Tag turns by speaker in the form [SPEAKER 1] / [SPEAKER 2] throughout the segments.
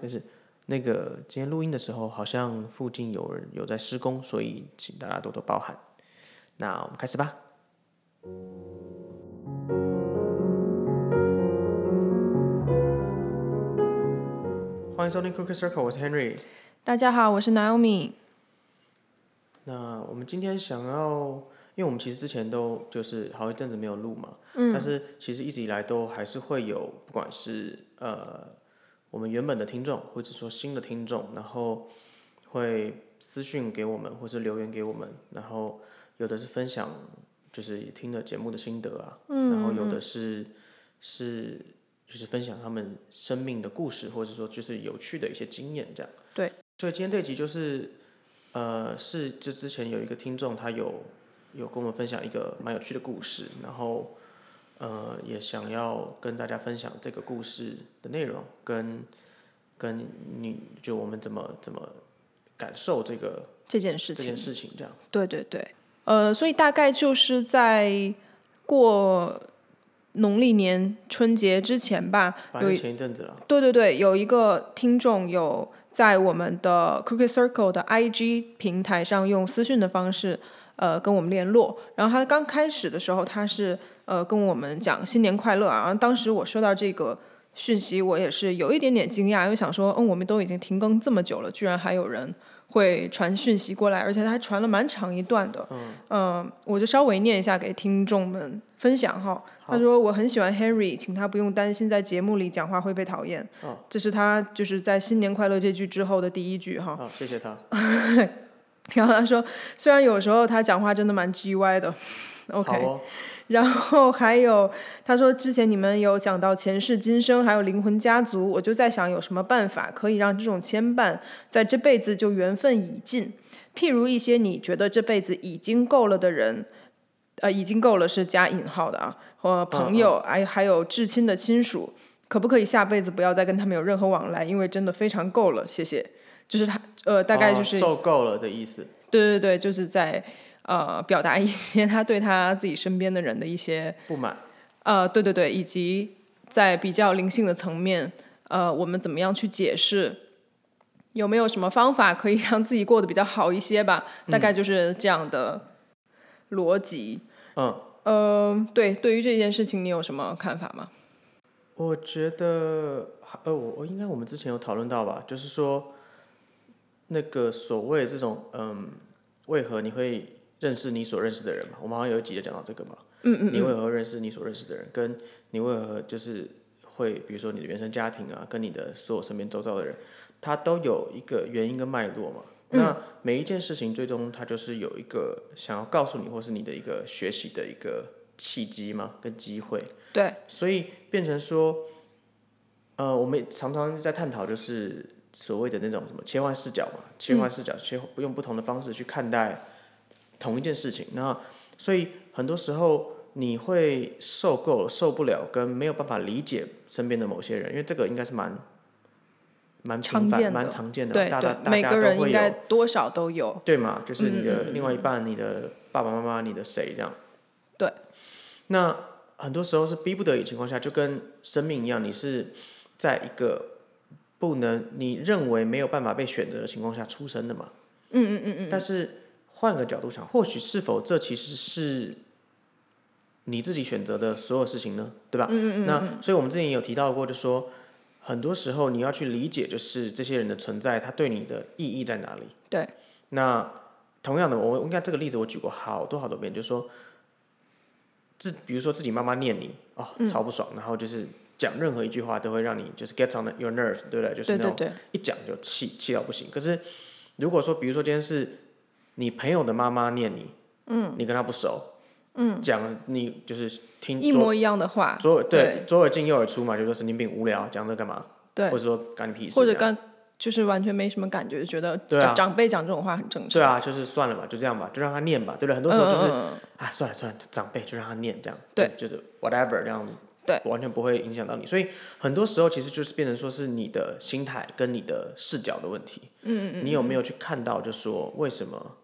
[SPEAKER 1] 但是那个今天录音的时候，好像附近有人有在施工，所以请大家多多包涵。那我们开始吧。欢迎收听 Crooked Circle，我是 Henry。
[SPEAKER 2] 大家好，我是 Naomi。
[SPEAKER 1] 那我们今天想要，因为我们其实之前都就是好一阵子没有录嘛，嗯，但是其实一直以来都还是会有，不管是呃我们原本的听众，或者说新的听众，然后会私讯给我们，或是留言给我们，然后有的是分享就是听了节目的心得啊，嗯，然后有的是是就是分享他们生命的故事，或者说就是有趣的一些经验这样。
[SPEAKER 2] 对。
[SPEAKER 1] 所以今天这一集就是。呃，是就之前有一个听众，他有有跟我们分享一个蛮有趣的故事，然后呃也想要跟大家分享这个故事的内容，跟跟你就我们怎么怎么感受这个
[SPEAKER 2] 这件事情，
[SPEAKER 1] 这件事情这样。
[SPEAKER 2] 对对对，呃，所以大概就是在过农历年春节之前吧，有
[SPEAKER 1] 前一阵子了。
[SPEAKER 2] 对对对，有一个听众有。在我们的 Crooked Circle 的 IG 平台上用私讯的方式，呃，跟我们联络。然后他刚开始的时候，他是呃跟我们讲新年快乐啊。然后当时我收到这个讯息，我也是有一点点惊讶，因为想说，嗯，我们都已经停更这么久了，居然还有人会传讯息过来，而且他还传了蛮长一段的。嗯，我就稍微念一下给听众们分享哈。他说：“我很喜欢 Henry，请他不用担心在节目里讲话会被讨厌。”这是他就是在“新年快乐”这句之后的第一句哈。
[SPEAKER 1] 好，谢谢他。
[SPEAKER 2] 然后他说：“虽然有时候他讲话真的蛮 G Y 的。”OK。然后还有他说：“之前你们有讲到前世今生，还有灵魂家族，我就在想有什么办法可以让这种牵绊在这辈子就缘分已尽？譬如一些你觉得这辈子已经够了的人，呃，已经够了是加引号的啊。”和，朋友，还还有至亲的亲属，可不可以下辈子不要再跟他们有任何往来？因为真的非常够了，谢谢。就是他，呃，大概就是
[SPEAKER 1] 受够了的意思。
[SPEAKER 2] 对对对，就是在呃表达一些他对他自己身边的人的一些
[SPEAKER 1] 不满。
[SPEAKER 2] 呃，对对对，以及在比较灵性的层面，呃，我们怎么样去解释？有没有什么方法可以让自己过得比较好一些吧？大概就是这样的逻辑。
[SPEAKER 1] 嗯。
[SPEAKER 2] 呃，对，对于这件事情，你有什么看法吗？
[SPEAKER 1] 我觉得，呃，我我应该我们之前有讨论到吧，就是说，那个所谓这种，嗯，为何你会认识你所认识的人嘛？我们好像有一集就讲到这个嘛。
[SPEAKER 2] 嗯嗯。
[SPEAKER 1] 你为何认识你所认识的人？跟你为何就是会，比如说你的原生家庭啊，跟你的所有身边周遭的人，他都有一个原因跟脉络嘛。那每一件事情最终它就是有一个想要告诉你，或是你的一个学习的一个契机嘛，跟机会。
[SPEAKER 2] 对。
[SPEAKER 1] 所以变成说，呃，我们常常在探讨就是所谓的那种什么切换视角嘛，切换视角，切用不同的方式去看待同一件事情。那所以很多时候你会受够受不了，跟没有办法理解身边的某些人，因为这个应该是蛮。蛮
[SPEAKER 2] 常见的，
[SPEAKER 1] 蛮常见的，
[SPEAKER 2] 对
[SPEAKER 1] 对，
[SPEAKER 2] 每个人应该多少都有，
[SPEAKER 1] 对嘛？就是你的另外一半，你的爸爸妈妈，你的谁这样？
[SPEAKER 2] 对。
[SPEAKER 1] 那很多时候是逼不得已情况下，就跟生命一样，你是在一个不能你认为没有办法被选择的情况下出生的嘛？
[SPEAKER 2] 嗯嗯嗯嗯。
[SPEAKER 1] 但是换个角度想，或许是否这其实是你自己选择的所有事情呢？对吧？
[SPEAKER 2] 嗯嗯嗯。
[SPEAKER 1] 那所以我们之前也有提到过，就说。很多时候你要去理解，就是这些人的存在，他对你的意义在哪里？
[SPEAKER 2] 对。
[SPEAKER 1] 那同样的，我应该这个例子我举过好多好多遍，就是说，自比如说自己妈妈念你哦，超不爽，然后就是讲任何一句话都会让你就是 get on your nerve，对不对？就是那种一讲就气气到不行。可是如果说，比如说今天是你朋友的妈妈念你，
[SPEAKER 2] 嗯，
[SPEAKER 1] 你跟他不熟。
[SPEAKER 2] 嗯，
[SPEAKER 1] 讲你就是听
[SPEAKER 2] 一模一样的话，
[SPEAKER 1] 左耳对左耳进右耳出嘛，就说神经病无聊，讲这干嘛？
[SPEAKER 2] 对，
[SPEAKER 1] 或者说干你屁事？
[SPEAKER 2] 或者干就是完全没什么感觉，觉得长辈讲这种话很正常。
[SPEAKER 1] 对啊，就是算了嘛，就这样吧，就让他念吧，对不对？很多时候就是啊，算了算了，长辈就让他念这样，
[SPEAKER 2] 对，
[SPEAKER 1] 就是 whatever 这样，
[SPEAKER 2] 对，
[SPEAKER 1] 完全不会影响到你。所以很多时候其实就是变成说是你的心态跟你的视角的问题。
[SPEAKER 2] 嗯嗯嗯，
[SPEAKER 1] 你有没有去看到，就说为什么？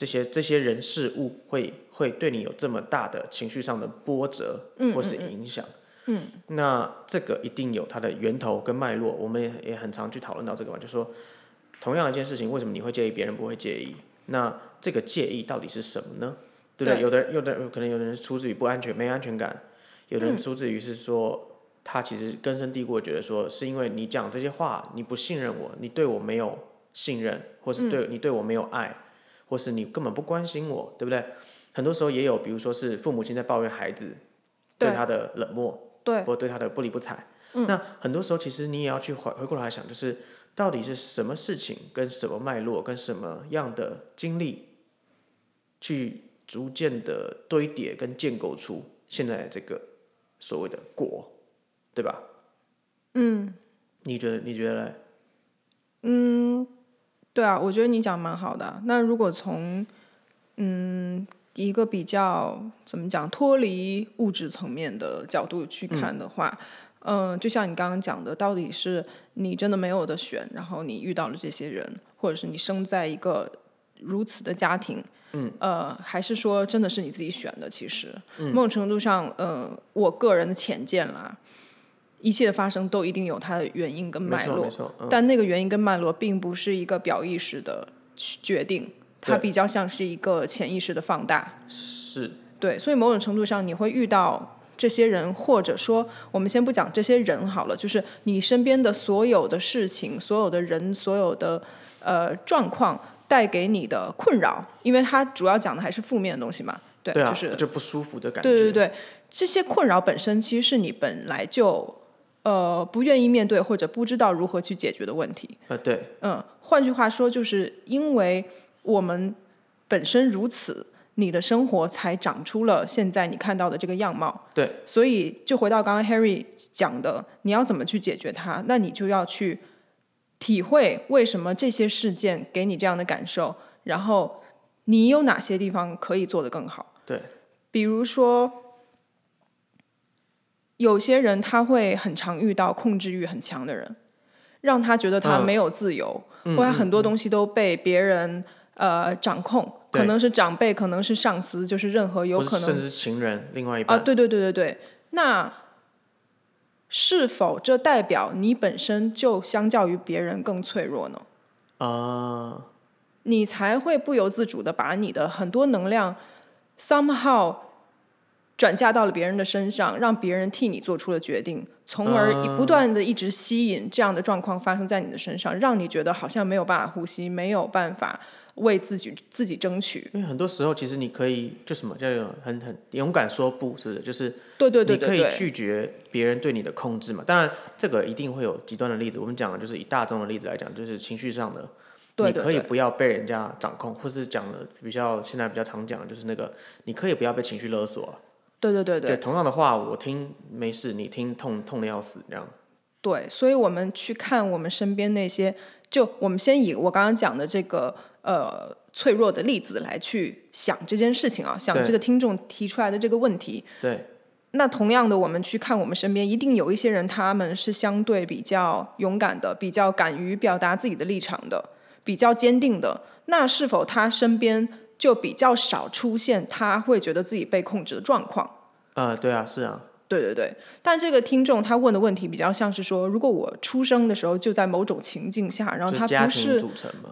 [SPEAKER 1] 这些这些人事物会会对你有这么大的情绪上的波折，或是影响。嗯，那这个一定有它的源头跟脉络，我们也也很常去讨论到这个嘛，就说同样一件事情，为什么你会介意，别人不会介意？那这个介意到底是什么呢？对不对？
[SPEAKER 2] 对
[SPEAKER 1] 有的人有的人可能有的人是出自于不安全、没安全感，有的人出自于是说、他其实根深蒂固觉得说，是因为你讲这些话，你不信任我，你对我没有信任，或是对、你对我没有爱，或是你根本不关心我，对不对？很多时候也有，比如说是父母亲在抱怨孩子对
[SPEAKER 2] 对
[SPEAKER 1] 他的冷漠，
[SPEAKER 2] 对，
[SPEAKER 1] 或对他的不理不睬。那很多时候其实你也要去回回过来想，就是到底是什么事情，跟什么脉络，跟什么样的经历，去逐渐的堆叠跟建构出现在这个所谓的果，对吧？嗯，你觉得？你觉得嘞？
[SPEAKER 2] 对啊，我觉得你讲得蛮好的啊。那如果从嗯一个比较怎么讲脱离物质层面的角度去看的话，嗯、就像你刚刚讲的，到底是你真的没有的选，然后你遇到了这些人，或者是你生在一个如此的家庭，嗯，呃，还是说真的是你自己选的？其实，某种程度上，呃，我个人的浅见啦。一切的发生都一定有它的原因跟脉络但那个原因跟脉络并不是一个表意识的决定，它比较像是一个潜意识的放大。
[SPEAKER 1] 是
[SPEAKER 2] 对，所以某种程度上你会遇到这些人，或者说我们先不讲这些人好了，就是你身边的所有的事情、所有的人、所有的呃状况带给你的困扰，因为它主要讲的还是负面的东西嘛。对，
[SPEAKER 1] 对啊，
[SPEAKER 2] 就是
[SPEAKER 1] 就不舒服的感觉。
[SPEAKER 2] 对对对，这些困扰本身其实是你本来就呃不愿意面对或者不知道如何去解决的问题。
[SPEAKER 1] 呃，对，
[SPEAKER 2] 嗯，换句话说，就是因为我们本身如此，你的生活才长出了现在你看到的这个样貌。
[SPEAKER 1] 对，
[SPEAKER 2] 所以就回到刚刚 Harry 讲的，你要怎么去解决它？那你就要去体会为什么这些事件给你这样的感受，然后你有哪些地方可以做得更好。
[SPEAKER 1] 对，
[SPEAKER 2] 比如说，有些人他会很常遇到控制欲很强的人，让他觉得他
[SPEAKER 1] 嗯。
[SPEAKER 2] 没有自由，或他很多东西都被别人呃掌控，可能是长辈，可能是上司，就是任何有可能
[SPEAKER 1] 甚至是情人，另外一半。
[SPEAKER 2] 啊，对对对对对，那是否这代表你本身就相较于别人更脆弱呢？
[SPEAKER 1] 啊，
[SPEAKER 2] 你才会不由自主的把你的很多能量 somehow 转嫁到了别人的身上，让别人替你做出了决定，从而
[SPEAKER 1] 嗯
[SPEAKER 2] 不断的一直吸引这样的状况发生在你的身上，让你觉得好像没有办法呼吸，没有办法为自己自己争取。
[SPEAKER 1] 因为很多时候其实你可以就什么叫有很很勇敢说不，是不是？就是
[SPEAKER 2] 对对对
[SPEAKER 1] 你可以拒绝别人对你的控制嘛。当然，这个一定会有极端的例子。我们讲的就是以大众的例子来讲，就是情绪上的，你可以不要被人家掌控，或是讲的比较现在比较常讲的就是那个，你可以不要被情绪勒索啊。
[SPEAKER 2] 对对对对
[SPEAKER 1] 同样的话我听没事，你听痛痛的要死，这样。
[SPEAKER 2] 对，所以我们去看我们身边那些，就我们先以我刚刚讲的这个呃脆弱的例子来去想这件事情啊，想这个听众提出来的这个问题。
[SPEAKER 1] 对，
[SPEAKER 2] 那同样的，我们去看我们身边，一定有一些人，他们是相对比较勇敢的，比较敢于表达自己的立场的，比较坚定的。那是否他身边就比较少出现他会觉得自己被控制的状况？
[SPEAKER 1] 呃，对啊，是啊，
[SPEAKER 2] 对对对，但这个听众他问的问题比较像是说，如果我出生的时候就在某种情境下，然后他不是。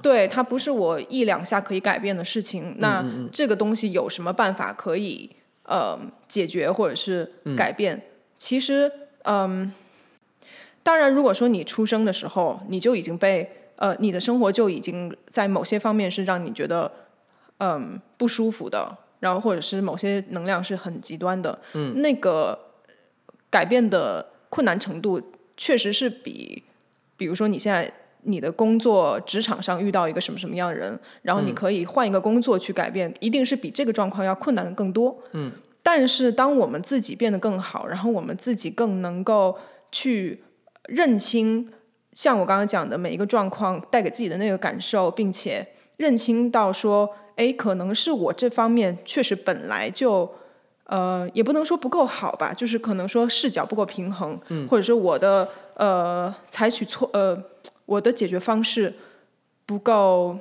[SPEAKER 2] 对他不是我一两下可以改变的事情，那
[SPEAKER 1] 嗯
[SPEAKER 2] 这个东西有什么办法可以呃解决或者是改变？其实，嗯，当然，如果说你出生的时候你就已经被呃你的生活就已经在某些方面是让你觉得嗯不舒服的，然后或者是某些能量是很极端的，嗯，那个改变的困难程度确实是比，比如说你现在你的工作职场上遇到一个什么什么样的人，然后你可以换一个工作去改变，一定是比这个状况要困难更多。嗯，但是当我们自己变得更好，然后我们自己更能够去认清，像我刚刚讲的每一个状况带给自己的那个感受，并且认清到说，哎，可能是我这方面确实本来就。呃，也不能说不够好吧，就是可能说视角不够平衡，或者说我的呃采取错呃我的解决方式不够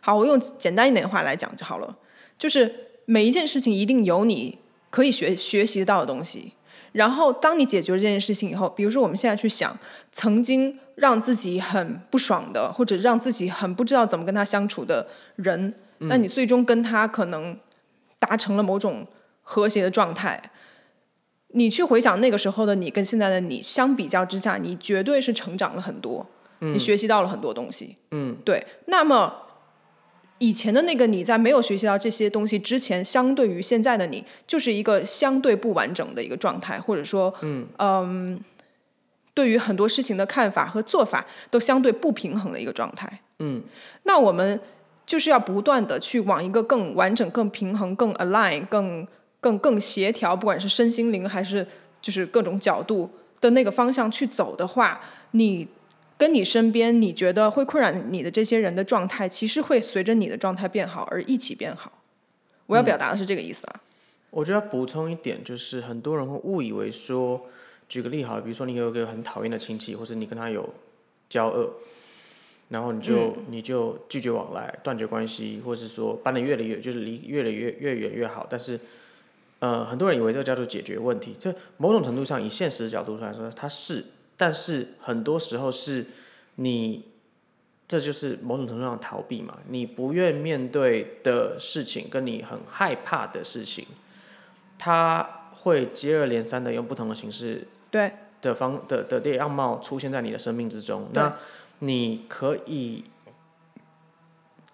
[SPEAKER 2] 好，我用简单一点的话来讲就好了，就是每一件事情一定有你可以学学习到的东西，然后当你解决了这件事情以后，比如说我们现在去想曾经让自己很不爽的，或者让自己很不知道怎么跟他相处的人，那你最终跟他可能达成了某种和谐的状态。你去回想那个时候的你跟现在的你相比较之下，你绝对是成长了很多，你学习到了很多东西。
[SPEAKER 1] 嗯，
[SPEAKER 2] 对。那么以前的那个你在没有学习到这些东西之前，相对于现在的你，就是一个相对不完整的一个状态，或者说，嗯对于很多事情的看法和做法都相对不平衡的一个状态。
[SPEAKER 1] 嗯，
[SPEAKER 2] 那我们就是要不断的去往一个更完整、更平衡、更 align、更更更协调，不管是身心灵还是就是各种角度的那个方向去走的话，你跟你身边你觉得会困扰你的这些人的状态，其实会随着你的状态变好而一起变好。我要表达的是这个意思啊。
[SPEAKER 1] 我觉得要补充一点，就是很多人会误以为说，举个例好了，比如说你有一个很讨厌的亲戚，或者你跟他有交恶，然后你就、你就拒绝往来，断绝关系，或是说搬得越来越就是离越来越越远越好。但是，呃，很多人以为这个叫做解决问题，这某种程度上以现实的角度来说，它是，但是很多时候是你。这就是某种程度上的逃避嘛，你不愿面对的事情，跟你很害怕的事情，它会接二连三的用不同的形式
[SPEAKER 2] 对
[SPEAKER 1] 的方的的的样貌出现在你的生命之中。那你可以，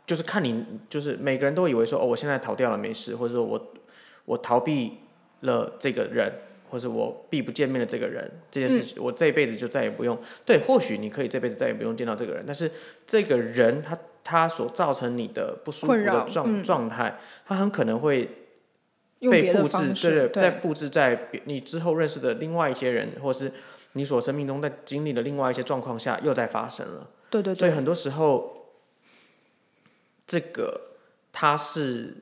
[SPEAKER 1] 就是看你，就是每个人都以为说，哦，我现在逃掉了没事，或者说我我逃避了这个人，或者我避不见面的这个人这件事情，我这一辈子就再也不用。对，或许你可以这辈子再也不用见到这个人，但是这个人他他所造成你的不舒服的状、状态，他很可能会被复制，
[SPEAKER 2] 方式，
[SPEAKER 1] 对再复制在你之后认识的另外一些人，或是你所生命中在经历的另外一些状况下，又在发生了。
[SPEAKER 2] 对对对，
[SPEAKER 1] 所以很多时候，这个它是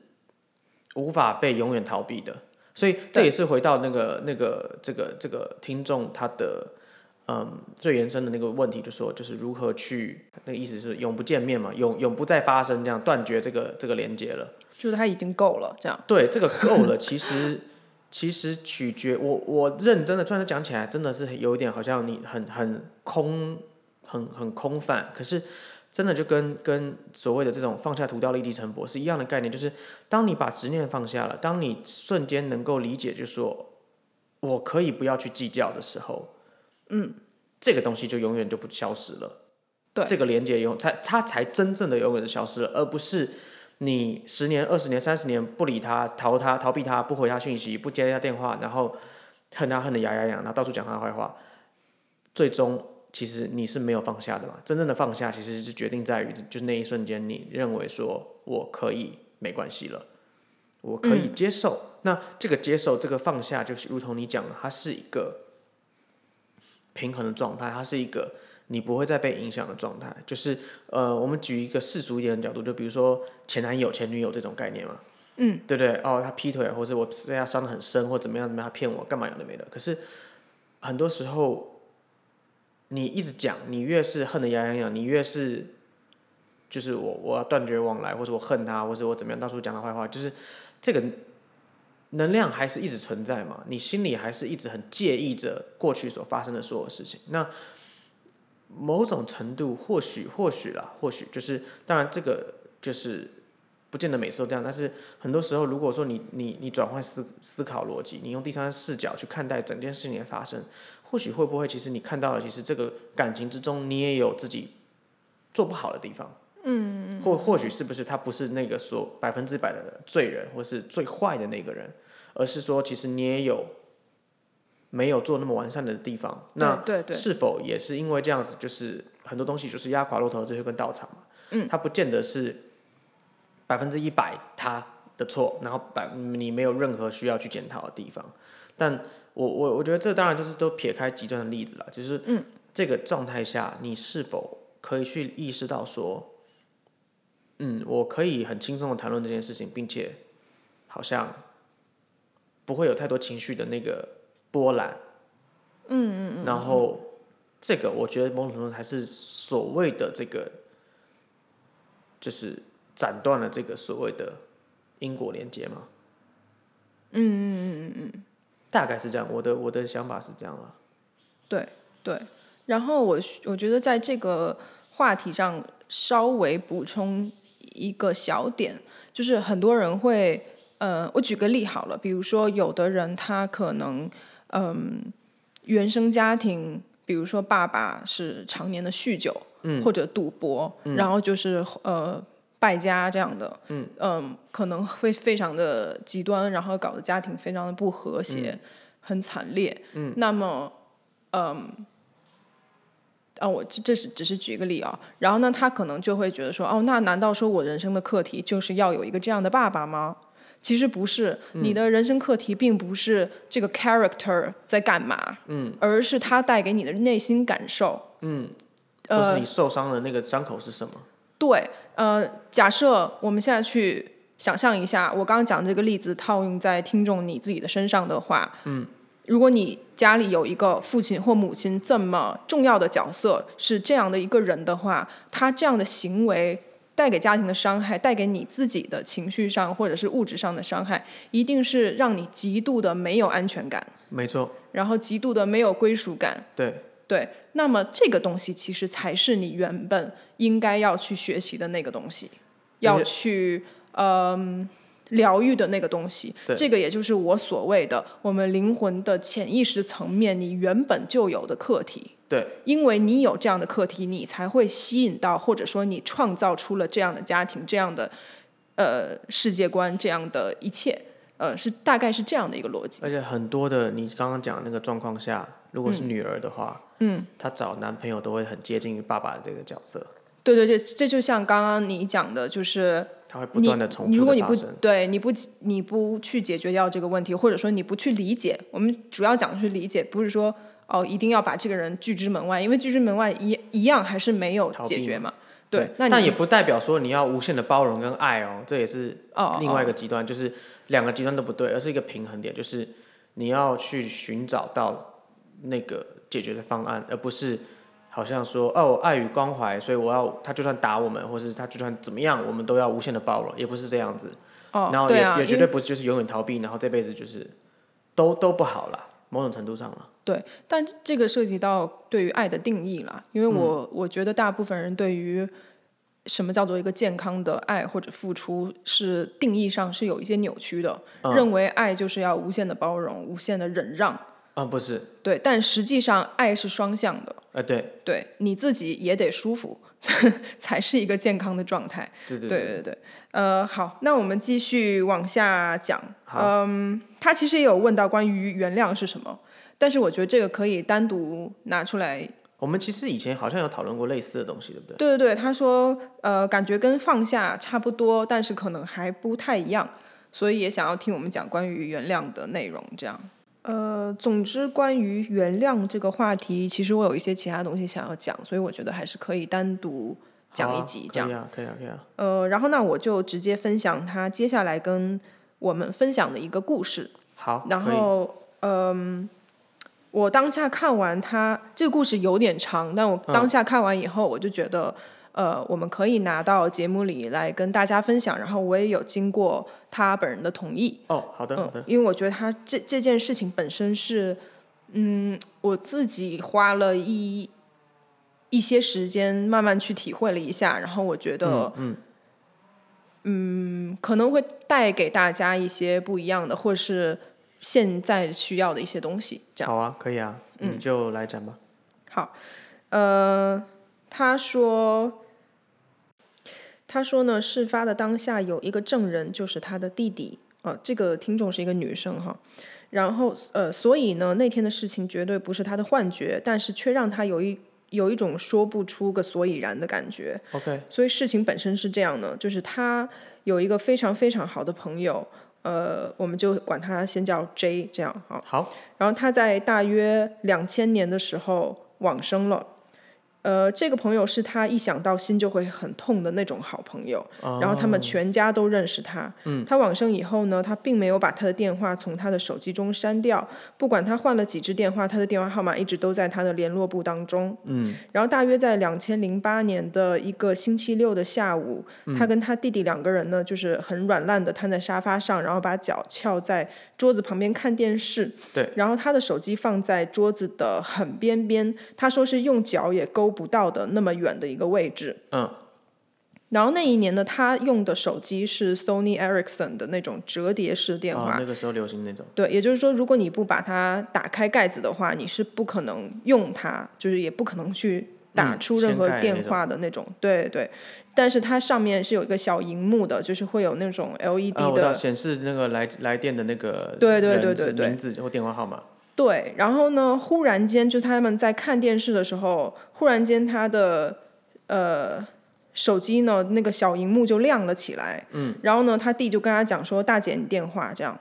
[SPEAKER 1] 无法被永远逃避的。所以这也是回到那个那个这个这个听众他的嗯最延伸的那个问题，就说就是如何去那个意思是永不见面嘛，永永不再发生这样断绝这个这个连接了。
[SPEAKER 2] 就是他已经够了，这样。
[SPEAKER 1] 对，这个够了。其实其实取决我我认真的，突然讲起来，真的是有一点好像你很很空，很很空泛。可是真的就跟跟所谓的这种放下屠刀立地成佛是一样的概念，就是当你把执念放下了，当你瞬间能够理解，就说我可以不要去计较的时候，嗯，这个东西就永远就不消失了。
[SPEAKER 2] 对
[SPEAKER 1] 这个连接永才它才真正的永远的消失了，而不是你十年、二十年、三十年不理他、逃他、逃避他、不回他讯息、不接他电话，然后恨他恨得牙痒痒，然后到处讲他的坏话，最终其实你是没有放下的嘛。真正的放下其实是决定在于，就是那一瞬间，你认为说我可以没关系了，我可以接受。那这个接受、这个放下，就是如同你讲的，它是一个平衡的状态，它是一个你不会再被影响的状态。就是呃，我们举一个世俗一点的角度，就比如说前男友、前女友这种概念嘛，嗯，对不对？哦，他劈腿，或者我被他伤的很深，或怎么样怎么样，他骗我，干嘛有的没的。可是很多时候，你一直讲，你越是恨得牙痒痒，你越是就是我我要断绝往来，或者我恨他，或者我怎么样，到处讲他坏话，就是这个能量还是一直存在嘛，你心里还是一直很介意着过去所发生的所有事情。那某种程度，或许或许啦，或许就是当然这个就是不见得每次都这样，但是很多时候，如果说你你你转换思思考逻辑，你用第三视角去看待整件事情的发生，或许会不会其实你看到了，其实这个感情之中你也有自己做不好的地方。嗯，或或许是不是他不是那个所百分之百的罪人，或是最坏的那个人，而是说其实你也有没有做那么完善的地方。那
[SPEAKER 2] 对对，
[SPEAKER 1] 是否也是因为这样子，就是很多东西就是压垮骆驼的最后一根稻草嘛？嗯，他不见得是百分之一百他的错，然后百你没有任何需要去检讨的地方。但我我我觉得这当然就是都撇开极端的例子了，就是嗯，这个状态下你是否可以去意识到说，嗯，我可以很轻松的谈论这件事情，并且好像不会有太多情绪的那个波澜。嗯嗯嗯。然后这个我觉得某种程度才是所谓的这个，就是斩断了这个所谓的因果连接嘛。
[SPEAKER 2] 嗯嗯嗯嗯嗯，
[SPEAKER 1] 大概是这样，我的我的想法是这样了。
[SPEAKER 2] 对对，然后我我觉得在这个话题上稍微补充一个小点，就是很多人会，呃，我举个例好了，比如说有的人他可能，嗯，原生家庭，比如说爸爸是常年的酗酒，嗯，或者赌博，然后就是呃败家这样的，嗯。可能会非常的极端，然后搞得家庭非常的不和谐，很惨烈，嗯，那么，嗯。啊，我这这是只是举一个例啊，然后呢，他可能就会觉得说，哦，那难道说我人生的课题就是要有一个这样的爸爸吗？其实不是，你的人生课题并不是这个 character 在干嘛，嗯，而是他带给你的内心感受，
[SPEAKER 1] 嗯，或是你受伤的那个伤口是什么？
[SPEAKER 2] 对，呃，假设我们现在去想象一下，我刚刚讲这个例子套用在听众你自己的身上的话，嗯。如果你家里有一个父亲或母亲这么重要的角色是这样的一个人的话，他这样的行为带给家庭的伤害，带给你自己的情绪上或者是物质上的伤害，一定是让你极度的没有安全感。
[SPEAKER 1] 没错。
[SPEAKER 2] 然后极度的没有归属感。
[SPEAKER 1] 对。
[SPEAKER 2] 对。那么这个东西其实才是你原本应该要去学习的那个东西，要去嗯。疗愈的那个东西，这个也就是我所谓的我们灵魂的潜意识层面，你原本就有的课题。
[SPEAKER 1] 对，
[SPEAKER 2] 因为你有这样的课题，你才会吸引到，或者说你创造出了这样的家庭、这样的呃世界观、这样的一切，呃，是大概是这样的一个逻辑。
[SPEAKER 1] 而且很多的你刚刚讲那个状况下，如果是女儿的话，
[SPEAKER 2] 嗯，
[SPEAKER 1] 她找男朋友都会很接近于爸爸的这个角色。
[SPEAKER 2] 对对对，这就像刚刚你讲的，就是。
[SPEAKER 1] 它会不断的重复
[SPEAKER 2] 如果你不对，你不你不去解决掉这个问题，或者说你不去理解，我们主要讲的是理解，不是说哦一定要把这个人拒之门外，因为拒之门外一一样还是没有解决嘛。对，那
[SPEAKER 1] 但也不代表说你要无限的包容跟爱哦，这也是另外一个极端，就是两个极端都不对，而是一个平衡点，就是你要去寻找到那个解决的方案，而不是。好像说哦，爱与关怀，所以我要他就算打我们，或是他就算怎么样，我们都要无限的包容，也不是这样子。
[SPEAKER 2] 哦，
[SPEAKER 1] 然后也也绝对不是就是永远逃避，然后这辈子就是都都不好了，某种程度上了。
[SPEAKER 2] 对，但这个涉及到对于爱的定义啦，因为我我觉得大部分人对于什么叫做一个健康的爱或者付出是定义上是有一些扭曲的，认为爱就是要无限的包容、无限的忍让。
[SPEAKER 1] 啊，不是，
[SPEAKER 2] 对，但实际上爱是双向的，
[SPEAKER 1] 啊，对，
[SPEAKER 2] 对，你自己也得舒服，才是一个健康的状态，
[SPEAKER 1] 对对。
[SPEAKER 2] 对对对，呃，好，那我们继续往下讲，嗯，他其实也有问到关于原谅是什么，但是我觉得这个可以单独拿出来，
[SPEAKER 1] 我们其实以前好像有讨论过类似的东西，对不对？
[SPEAKER 2] 对对对，他说，呃，感觉跟放下差不多，但是可能还不太一样，所以也想要听我们讲关于原谅的内容，这样。呃，总之，关于原谅这个话题，其实我有一些其他东西想要讲，所以我觉得还是可以单独讲一集这样。
[SPEAKER 1] 可以啊，可以啊，可以啊。
[SPEAKER 2] 呃，然后那我就直接分享他接下来跟我们分享的一个故事。
[SPEAKER 1] 好，
[SPEAKER 2] 然后，嗯，我当下看完他这个故事有点长，但我当下看完以后，我就觉得。呃，我们可以拿到节目里来跟大家分享，然后我也有经过他本人的同意。
[SPEAKER 1] 哦，好的，好的。
[SPEAKER 2] 因为我觉得他这这件事情本身是，嗯，我自己花了一一些时间慢慢去体会了一下，然后我觉得，
[SPEAKER 1] 嗯，
[SPEAKER 2] 嗯，可能会带给大家一些不一样的，或是现在需要的一些东西。这样
[SPEAKER 1] 好啊，可以啊，你就来讲吧。
[SPEAKER 2] 好，呃，他说。他说呢，事发的当下有一个证人，就是他的弟弟啊。这个听众是一个女生哈。然后呃，所以呢，那天的事情绝对不是他的幻觉，但是却让他有一有一种说不出个所以然的感觉。
[SPEAKER 1] OK。
[SPEAKER 2] 所以事情本身是这样的，就是他有一个非常非常好的朋友，呃，我们就管他先叫 J 这样
[SPEAKER 1] 好。好。
[SPEAKER 2] 然后他在大约两千年的时候往生了。呃，这个朋友是他一想到心就会很痛的那种好朋友，然后他们
[SPEAKER 1] 哦
[SPEAKER 2] 全家都认识他。
[SPEAKER 1] 嗯
[SPEAKER 2] 他往生以后呢，他并没有把他的电话从他的手机中删掉，不管他换了几只电话，他的电话号码一直都在他的联络簿当中。
[SPEAKER 1] 嗯，
[SPEAKER 2] 然后大约在两千零八年的一个星期六的下午，
[SPEAKER 1] 嗯
[SPEAKER 2] 他跟他弟弟两个人呢，就是很软烂的瘫在沙发上，然后把脚翘在桌子旁边看电视。
[SPEAKER 1] 对。
[SPEAKER 2] 然后他的手机放在桌子的很边边，他说是用脚也勾不到的那么远的一个位置。
[SPEAKER 1] 嗯。
[SPEAKER 2] 然后那一年呢，他用的手机是 Sony Ericsson 的那种折叠式电话。
[SPEAKER 1] 啊，那个时候流行那种。
[SPEAKER 2] 对，也就是说，如果你不把它打开盖子的话，你是不可能用它，就是也不可能去打
[SPEAKER 1] 嗯
[SPEAKER 2] 出任何电话的那种。对对，但是它上面是有一个小荧幕的，就是会有那种 LED 的。
[SPEAKER 1] 显示那个来来电的那个
[SPEAKER 2] 对对对对对
[SPEAKER 1] 是名字或电话号码。
[SPEAKER 2] 对，然后呢，忽然间就他们在看电视的时候，忽然间他的呃手机呢那个小荧幕就亮了起来，嗯，然后呢他弟就跟他讲说：“大姐，你电话这样。”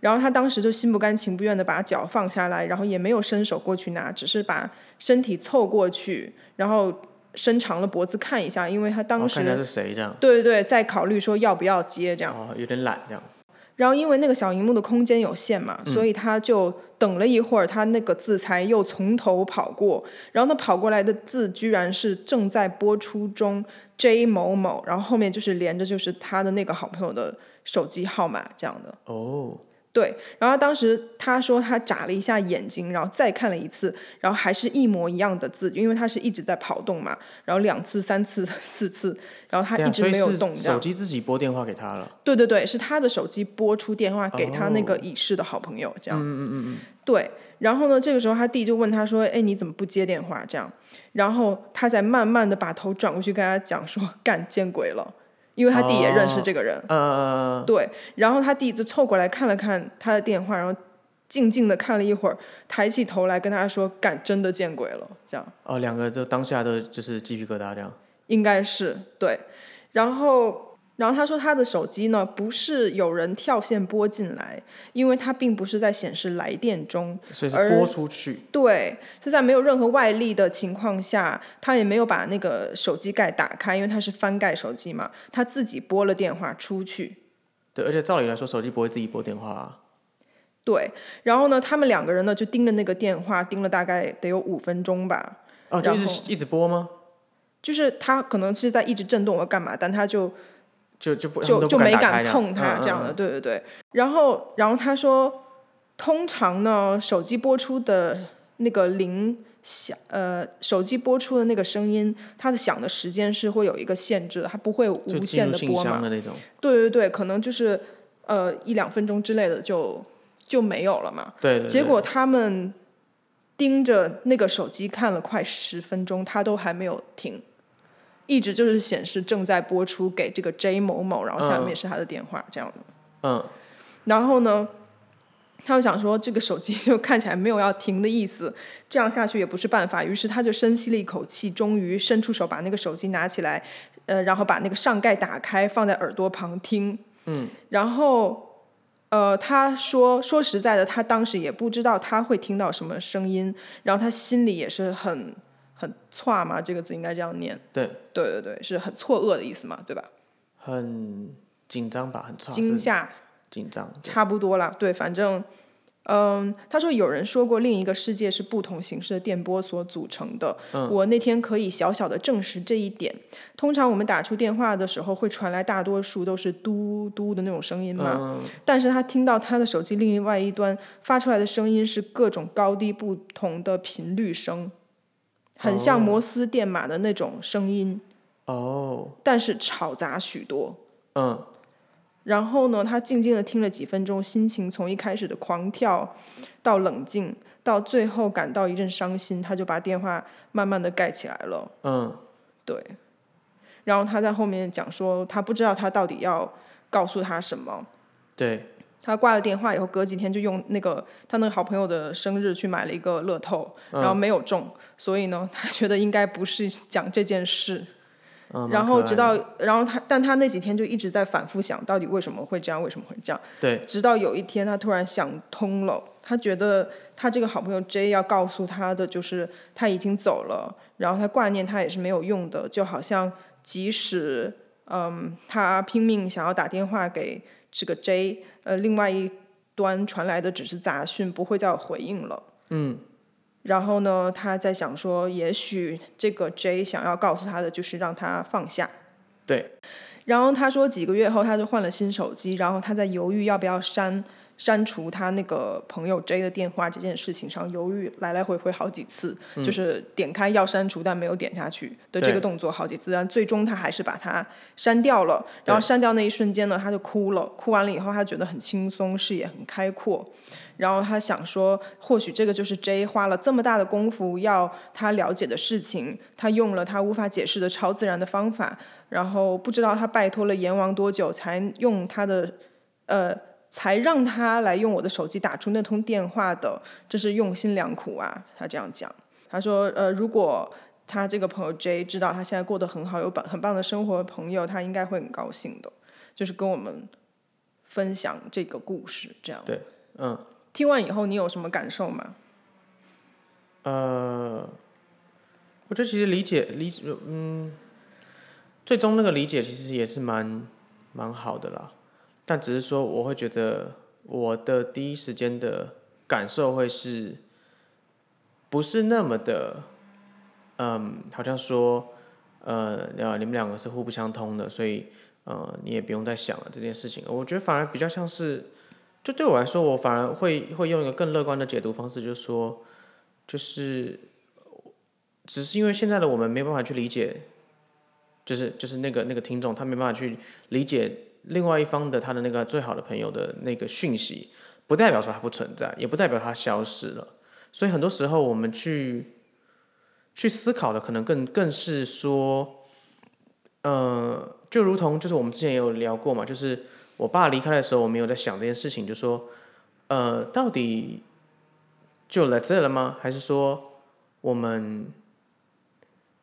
[SPEAKER 2] 然后他当时就心不甘情不愿的把脚放下来，然后也没有伸手过去拿，只是把身体凑过去，然后伸长了脖子看一下，因为他当时、
[SPEAKER 1] 哦看一下是谁这样。
[SPEAKER 2] 对对对在考虑说要不要接这样。
[SPEAKER 1] 哦，有点懒这样。
[SPEAKER 2] 然后因为那个小荧幕的空间有限嘛，
[SPEAKER 1] 嗯
[SPEAKER 2] 所以他就等了一会儿，他那个字才又从头跑过，然后他跑过来的字居然是正在播出中 J 某某，然后后面就是连着就是他的那个好朋友的手机号码这样的。
[SPEAKER 1] 哦，
[SPEAKER 2] 对，然后当时他说他眨了一下眼睛，然后再看了一次，然后还是一模一样的字，因为他是一直在跑动嘛，然后两次、三次、四次，然后他一直没有动，这样
[SPEAKER 1] 手。机自己拨电话给他了。
[SPEAKER 2] 对对对，是他的手机拨出电话给他那个
[SPEAKER 1] 哦
[SPEAKER 2] 已逝的好朋友，这样。
[SPEAKER 1] 嗯嗯嗯嗯。
[SPEAKER 2] 对，然后呢，这个时候他弟就问他说：“哎，你怎么不接电话？”这样，然后他才慢慢的把头转过去跟他讲说：“干，见鬼了！”因为他弟也认识这个人。
[SPEAKER 1] 嗯，
[SPEAKER 2] 对，然后他弟就凑过来看了看他的电话，然后静静的看了一会儿，抬起头来跟他说：“敢，真的见鬼了！”这样。
[SPEAKER 1] 哦，两个就当下的就是鸡皮疙瘩这样。
[SPEAKER 2] 应该是对，然后然后他说他的手机呢不是有人跳线拨进来，因为它并不是在显示来电中，
[SPEAKER 1] 所以是拨出去。
[SPEAKER 2] 对，是在没有任何外力的情况下，他也没有把那个手机盖打开，因为他是翻盖手机嘛，他自己拨了电话出去。
[SPEAKER 1] 对，而且照理来说，手机不会自己拨电话啊。
[SPEAKER 2] 对，然后呢，他们两个人呢就盯着那个电话，盯了大概得有五分钟吧。
[SPEAKER 1] 哦，就一直一直拨吗？
[SPEAKER 2] 就是他可能是在一直震动或干嘛，但他就
[SPEAKER 1] 就就不他
[SPEAKER 2] 就就没敢碰它
[SPEAKER 1] 嗯
[SPEAKER 2] 这样的，
[SPEAKER 1] 嗯
[SPEAKER 2] 对对对。然后然后他说，通常呢，手机播出的那个铃响，呃，手机播出的那个声音，它的响的时间是会有一个限制的，它不会无限的播嘛。
[SPEAKER 1] 的那种。
[SPEAKER 2] 对对对，可能就是呃一两分钟之类的就就没有了嘛。
[SPEAKER 1] 对对对。
[SPEAKER 2] 结果他们盯着那个手机看了快十分钟，他都还没有停，一直就是显示正在播出给这个 J 某某，然后下面是他的电话、这样的。
[SPEAKER 1] 嗯，
[SPEAKER 2] 然后呢，他就想说这个手机就看起来没有要停的意思，这样下去也不是办法，于是他就深吸了一口气，终于伸出手把那个手机拿起来，呃，然后把那个上盖打开，放在耳朵旁听。
[SPEAKER 1] 嗯，
[SPEAKER 2] 然后。呃，他说说实在的，他当时也不知道他会听到什么声音，然后他心里也是很很错嘛，这个字应该这样念。
[SPEAKER 1] 对，
[SPEAKER 2] 对对对，是很错愕的意思嘛，对吧？
[SPEAKER 1] 很紧张吧，很差，
[SPEAKER 2] 惊吓，
[SPEAKER 1] 紧张。
[SPEAKER 2] 差不多啦，对，反正，嗯，他说有人说过另一个世界是不同形式的电波所组成的。
[SPEAKER 1] 嗯
[SPEAKER 2] 我那天可以小小的证实这一点。通常我们打出电话的时候，会传来大多数都是嘟嘟的那种声音嘛，
[SPEAKER 1] 嗯，
[SPEAKER 2] 但是他听到他的手机另外一端发出来的声音是各种高低不同的频率声，很像
[SPEAKER 1] 哦。
[SPEAKER 2] 摩斯电码的那种声音，
[SPEAKER 1] 哦，
[SPEAKER 2] 但是吵杂许多。
[SPEAKER 1] 嗯，
[SPEAKER 2] 然后呢，他静静的听了几分钟，心情从一开始的狂跳到冷静，到最后感到一阵伤心，他就把电话慢慢的盖起来了。
[SPEAKER 1] 嗯，
[SPEAKER 2] 对，然后他在后面讲说，他不知道他到底要告诉他什么。
[SPEAKER 1] 对，
[SPEAKER 2] 他挂了电话以后，隔几天就用那个他那个好朋友的生日去买了一个乐透，然后没有中，所以呢，他觉得应该不是讲这件事，
[SPEAKER 1] 嗯，
[SPEAKER 2] 然后直到，然后他，但他那几天就一直在反复想，到底为什么会这样，为什么会这样。
[SPEAKER 1] 对。
[SPEAKER 2] 直到有一天，他突然想通了，他觉得他这个好朋友 J 要告诉他的就是他已经走了，然后他挂念他也是没有用的，就好像即使嗯他拼命想要打电话给这个 J，呃，另外一端传来的只是杂讯，不会再有回应了。
[SPEAKER 1] 嗯，
[SPEAKER 2] 然后呢，他在想说，也许这个 J 想要告诉他的就是让他放下。
[SPEAKER 1] 对，
[SPEAKER 2] 然后他说几个月后他就换了新手机，然后他在犹豫要不要删删除他那个朋友 J 的电话这件事情上犹豫来来回回好几次，就是点开要删除但没有点下去的这个动作好几次，但最终他还是把它删掉了。然后删掉那一瞬间呢，他就哭了，哭完了以后他觉得很轻松，视野很开阔。然后他想说，或许这个就是 J 花了这么大的功夫要他了解的事情，他用了他无法解释的超自然的方法，然后不知道他拜托了阎王多久才用他的呃，才让他来用我的手机打出那通电话的，这是用心良苦啊。他这样讲，他说呃，如果他这个朋友 J 知道他现在过得很好，有棒很棒的生活，朋友他应该会很高兴的，就是跟我们分享这个故事这样。
[SPEAKER 1] 对，嗯。
[SPEAKER 2] 听完以后，你有什么感受吗？
[SPEAKER 1] 呃，我觉得其实理解理解，嗯，最终那个理解其实也是蛮蛮好的啦。但只是说，我会觉得我的第一时间的感受会是，不是那么的，嗯，好像说，呃，啊，你们两个是互不相通的，所以，呃，你也不用再想了这件事情。我觉得反而比较像是，就对我来说，我反而会会用一个更乐观的解读方式，就是说。就是，只是因为现在的我们没办法去理解，就是就是那个那个听众他没办法去理解另外一方的他的那个最好的朋友的那个讯息，不代表说他不存在，也不代表他消失了。所以很多时候我们去去思考的，可能更更是说，呃，就如同就是我们之前也有聊过嘛，就是我爸离开的时候，我们有在想这件事情，就说，呃，到底。就 Let's it 了吗？还是说我们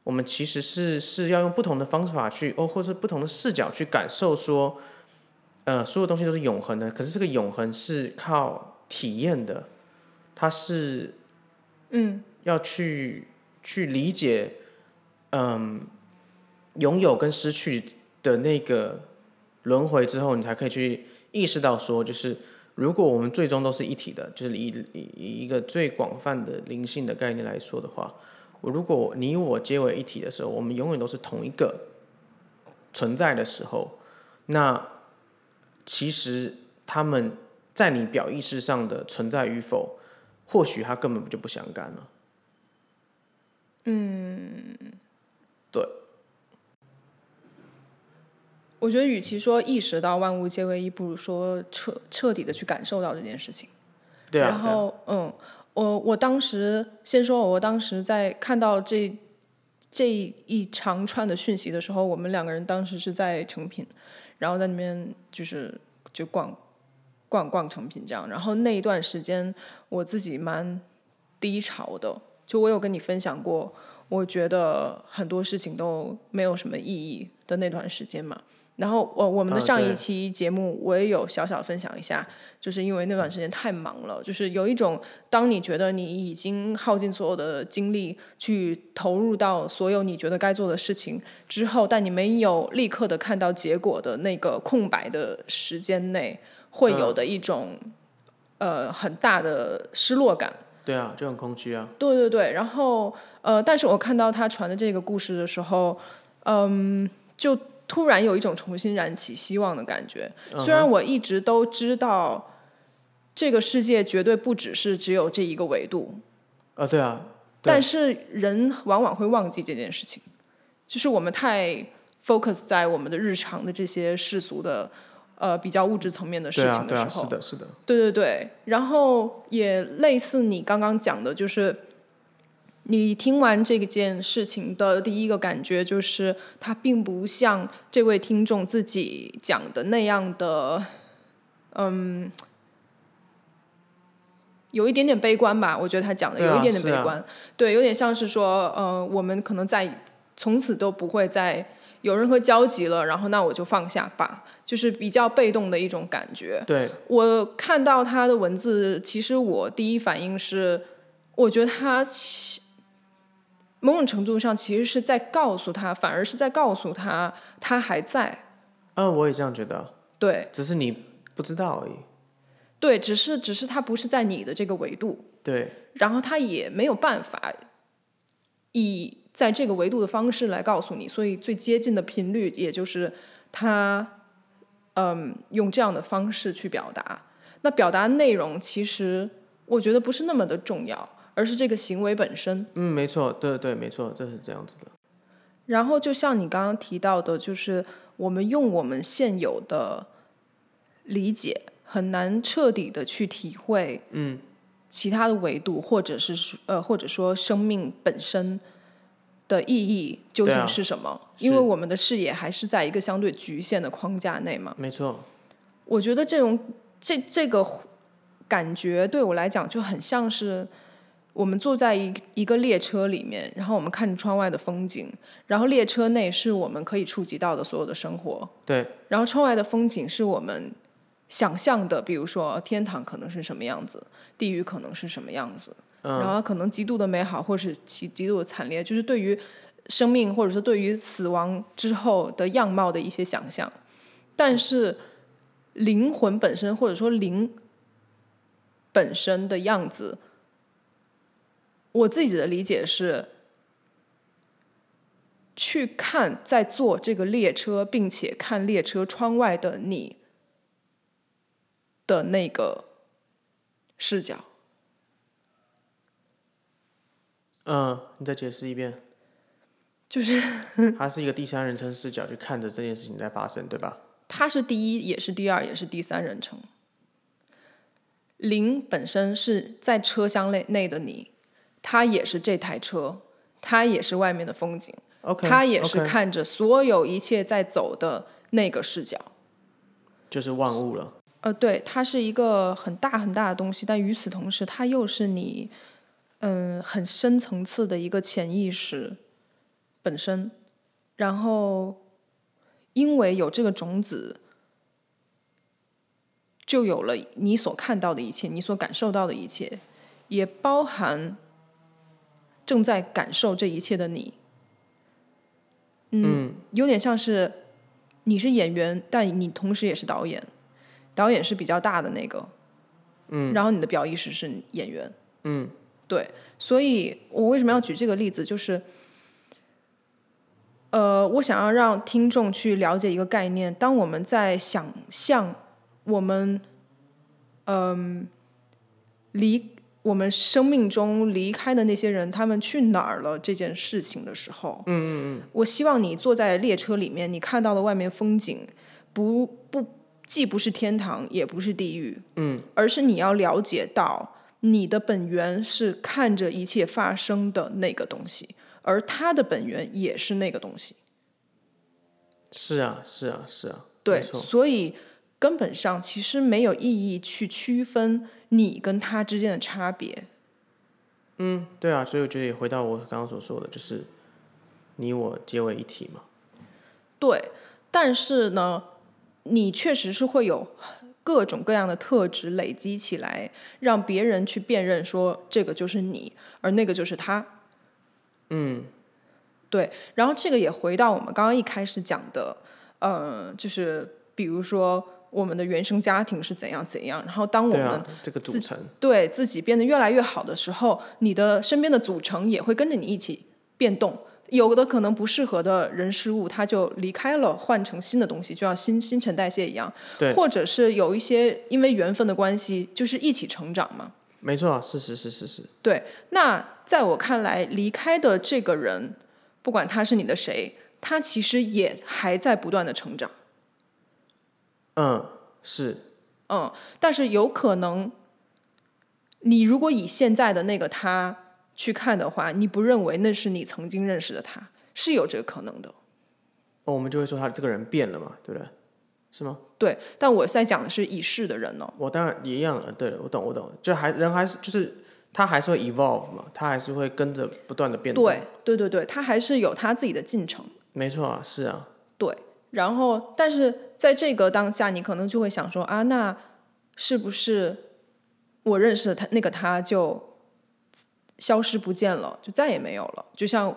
[SPEAKER 1] 我们其实是是要用不同的方法去哦，或是不同的视角去感受说，呃，所有东西都是永恒的。可是这个永恒是靠体验的，它是
[SPEAKER 2] 嗯
[SPEAKER 1] 要去去理解，嗯，拥有跟失去的那个轮回之后，你才可以去意识到说，就是。如果我们最终都是一体的，就是以以以一个最广泛的灵性的概念来说的话，我如果你我皆为一体的时候，我们永远都是同一个存在的时候，那其实他们在你表意识上的存在与否，或许他根本就不相干了。
[SPEAKER 2] 嗯，
[SPEAKER 1] 对。
[SPEAKER 2] 我觉得，与其说意识到万物皆为一，不如说彻彻底的去感受到这件事情。
[SPEAKER 1] 对啊。
[SPEAKER 2] 然后，嗯，我我当时先说，我当时在看到这这一长串的讯息的时候，我们两个人当时是在成品，然后在那边就是就逛逛逛成品这样。然后那一段时间，我自己蛮低潮的。就我有跟你分享过，我觉得很多事情都没有什么意义的那段时间嘛。然后我我们的上一期节目我也有小小分享一下，就是因为那段时间太忙了，就是有一种当你觉得你已经耗尽所有的精力去投入到所有你觉得该做的事情之后，但你没有立刻的看到结果的那个空白的时间内，会有的一种、呃很大的失落感。
[SPEAKER 1] 对啊，就很空虚啊。
[SPEAKER 2] 对对对，然后呃，但是我看到他传的这个故事的时候，嗯，就。突然有一种重新燃起希望的感觉。虽然我一直都知道，这个世界绝对不只是只有这一个维度。
[SPEAKER 1] 啊，对啊。
[SPEAKER 2] 但是人往往会忘记这件事情，就是我们太 focus 在我们的日常的这些世俗的呃比较物质层面的事情的时候。
[SPEAKER 1] 是的，是的。
[SPEAKER 2] 对对对，然后也类似你刚刚讲的，就是。你听完这件事情的第一个感觉就是，它并不像这位听众自己讲的那样的，嗯，有一点点悲观吧。我觉得他讲的有一点点悲观，对，有点像是说，呃，我们可能在从此都不会再有任何交集了，然后那我就放下吧，就是比较被动的一种感觉。
[SPEAKER 1] 对，
[SPEAKER 2] 我看到他的文字，其实我第一反应是，我觉得他其某种程度上其实是在告诉他，反而是在告诉他他还在。
[SPEAKER 1] 嗯、我也这样觉得，
[SPEAKER 2] 对
[SPEAKER 1] 只是你不知道而已。
[SPEAKER 2] 对，只是只是他不是在你的这个维度，
[SPEAKER 1] 对，
[SPEAKER 2] 然后他也没有办法以在这个维度的方式来告诉你，所以最接近的频率，也就是他嗯用这样的方式去表达。那表达内容其实我觉得不是那么的重要，而是这个行为本身。
[SPEAKER 1] 嗯，没错，对对，没错，这是这样子的。
[SPEAKER 2] 然后就像你刚刚提到的，就是我们用我们现有的理解，很难彻底的去体会，
[SPEAKER 1] 嗯，
[SPEAKER 2] 其他的维度，或者是说呃，或者说生命本身的意义究竟是什么？
[SPEAKER 1] 是
[SPEAKER 2] 因为我们的视野还是在一个相对局限的框架内嘛。
[SPEAKER 1] 没错，
[SPEAKER 2] 我觉得这种这这个感觉对我来讲就很像是我们坐在一一个列车里面，然后我们看着窗外的风景，然后列车内是我们可以触及到的所有的生活，
[SPEAKER 1] 对，
[SPEAKER 2] 然后窗外的风景是我们想象的，比如说天堂可能是什么样子，地狱可能是什么样子，
[SPEAKER 1] 嗯。
[SPEAKER 2] 然后可能极度的美好，或是极极度的惨烈，就是对于生命或者说对于死亡之后的样貌的一些想象。但是灵魂本身，或者说灵本身的样子，我自己的理解是。去看在坐这个列车，并且看列车窗外的你的那个视角。
[SPEAKER 1] 嗯，你再解释一遍。
[SPEAKER 2] 就是
[SPEAKER 1] 它是一个第三人称视角去看着这件事情在发生，对吧？
[SPEAKER 2] 它是第一，也是第二，也是第三人称。零本身是在车厢内内的你，它也是这台车，它也是外面的风景它也是看着所有一切在走的那个视角。
[SPEAKER 1] 就是万物了。
[SPEAKER 2] 呃，对，它是一个很大很大的东西，但与此同时，它又是你，嗯，很深层次的一个潜意识本身。然后，因为有这个种子，就有了你所看到的一切，你所感受到的一切，也包含正在感受这一切的你。嗯，有点像是你是演员，但你同时也是导演。导演是比较大的那个，嗯，然后你的表意识是演员，
[SPEAKER 1] 嗯，
[SPEAKER 2] 对，所以我为什么要举这个例子，就是，呃，我想要让听众去了解一个概念，当我们在想象我们，嗯、离我们生命中离开的那些人，他们去哪儿了这件事情的时候，嗯嗯嗯，我希望你坐在列车里面，你看到的外面风景，不不。既不是天堂，也不是地狱，嗯，而是你要了解到你的本源是看着一切发生的那个东西，而他的本源也是那个东西。
[SPEAKER 1] 是啊，是啊，是啊。
[SPEAKER 2] 对，所以根本上其实没有意义去区分你跟他之间的差别。
[SPEAKER 1] 嗯，对啊，所以我觉得也回到我刚刚所说的，就是你我结为一体嘛。
[SPEAKER 2] 对，但是呢，你确实是会有各种各样的特质累积起来，让别人去辨认说这个就是你，而那个就是他。
[SPEAKER 1] 嗯，
[SPEAKER 2] 对，然后这个也回到我们刚刚一开始讲的，呃，就是比如说我们的原生家庭是怎样怎样，然后当我们
[SPEAKER 1] 这个组成，
[SPEAKER 2] 对自己变得越来越好的时候，你的身边的组成也会跟着你一起变动。有的可能不适合的人事物，它就离开了，换成新的东西，就像新新陈代谢一样。
[SPEAKER 1] 对
[SPEAKER 2] 或者是有一些因为缘分的关系，就是一起成长嘛。
[SPEAKER 1] 没错啊，是是是是是，
[SPEAKER 2] 对，那在我看来，离开的这个人，不管他是你的谁，他其实也还在不断的成长。
[SPEAKER 1] 嗯，是，
[SPEAKER 2] 嗯，但是有可能，你如果以现在的那个他去看的话，你不认为那是你曾经认识的他，是有这个可能的。
[SPEAKER 1] 哦，我们就会说他这个人变了嘛，对不对？是吗？
[SPEAKER 2] 对，但我在讲的是已逝的人哦。
[SPEAKER 1] 我当然也一样，了，对了，我懂，我懂，就还人还是就是他还是会 evolve 嘛，他还是会跟着不断的变动。
[SPEAKER 2] 对，对对对，他还是有他自己的进程。
[SPEAKER 1] 没错啊，是啊，
[SPEAKER 2] 对，然后但是在这个当下，你可能就会想说啊，那是不是我认识的他那个他就消失不见了，就再也没有了？就像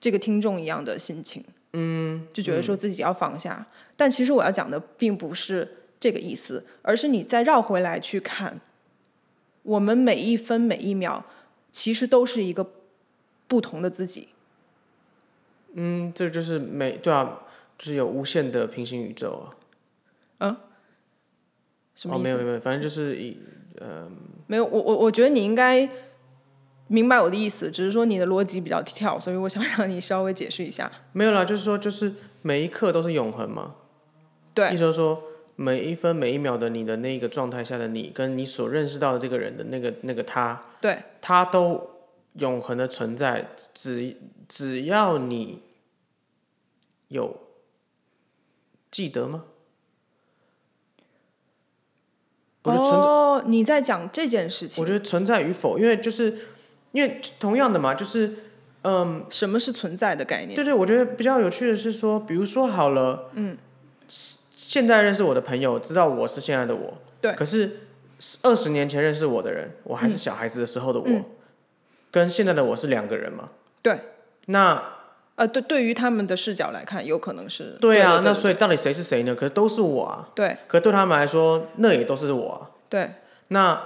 [SPEAKER 2] 这个听众一样的心情，嗯，就觉得说自己要放下。但其实我要讲的并不是这个意思，而是你再绕回来去看，我们每一分每一秒其实都是一个不同的自己。
[SPEAKER 1] 嗯，这就是每对啊，就是有无限的平行宇宙啊。哦，
[SPEAKER 2] 什么意思？
[SPEAKER 1] 没有没有，反正就是一呃，
[SPEAKER 2] 没有，我我我觉得你应该明白我的意思，只是说你的逻辑比较跳，所以我想让你稍微解释一下。
[SPEAKER 1] 没有啦，就是说就是每一刻都是永恒嘛。
[SPEAKER 2] 对
[SPEAKER 1] 意思就是说每一分每一秒的你的那个状态下的你，跟你所认识到的这个人的那个那个他，
[SPEAKER 2] 对，
[SPEAKER 1] 他都永恒的存在，只只要你有记得吗？我觉得存
[SPEAKER 2] 哦，你在讲这件事情
[SPEAKER 1] 我，觉得存在与否，因为就是因为同样的嘛，就是嗯，
[SPEAKER 2] 什么是存在的概念？
[SPEAKER 1] 对对，我觉得比较有趣的是说，比如说好了，嗯，现在认识我的朋友知道我是现在的我，
[SPEAKER 2] 对
[SPEAKER 1] 可是二十年前认识我的人，我还是小孩子的时候的我，
[SPEAKER 2] 嗯
[SPEAKER 1] 跟现在的我是两个人嘛。
[SPEAKER 2] 对，
[SPEAKER 1] 那
[SPEAKER 2] 呃，对，对于他们的视角来看，有可能是
[SPEAKER 1] 对啊，那所以到底谁是谁呢？可是都是我啊，
[SPEAKER 2] 对
[SPEAKER 1] 可对他们来说，那也都是我啊。
[SPEAKER 2] 对
[SPEAKER 1] 那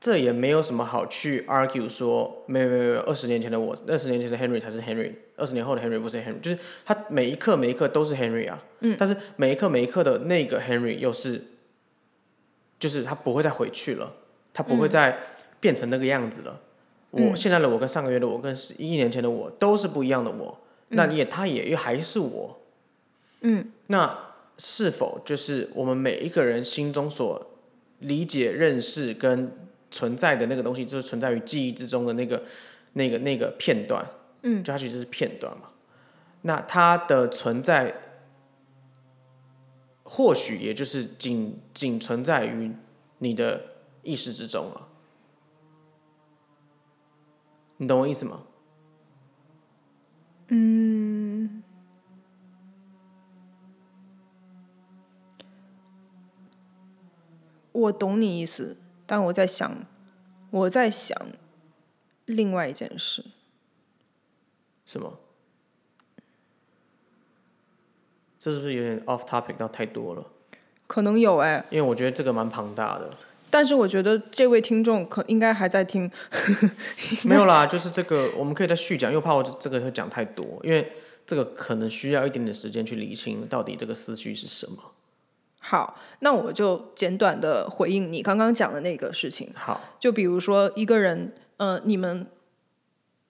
[SPEAKER 1] 这也没有什么好去 argue 说，没有没有没有，二十年前的我，二十年前的 Henry 才是 Henry，二十年后的 Henry 不是 Henry，就是他每一刻每一刻都是 Henry 啊，嗯，但是每一刻每一刻的那个 Henry 又是，就是他不会再回去了，他不会再变成那个样子了。我现在的我跟上个月的我跟十一年前的我都是不一样的我，那你也他也又还是我，
[SPEAKER 2] 嗯，
[SPEAKER 1] 那是否就是我们每一个人心中所理解、认识跟存在的那个东西，就是存在于记忆之中的那个、那个、那个片段。
[SPEAKER 2] 嗯，
[SPEAKER 1] 就它其实是片段嘛。那它的存在，或许也就是仅仅存在于你的意识之中了。你懂我意思吗？
[SPEAKER 2] 我懂你意思，但我在想，我在想另外一件事。
[SPEAKER 1] 什么？这是不是有点 off topic 到太多了？
[SPEAKER 2] 可能有哎，
[SPEAKER 1] 因为我觉得这个蛮庞大的。
[SPEAKER 2] 但是我觉得这位听众可应该还在听。
[SPEAKER 1] 没有啦，就是这个，我们可以再续讲，又怕我这个会讲太多，因为这个可能需要一点点时间去理清到底这个思绪是什么。
[SPEAKER 2] 好，那我就简短的回应你刚刚讲的那个事情。
[SPEAKER 1] 好，
[SPEAKER 2] 就比如说一个人，呃，你们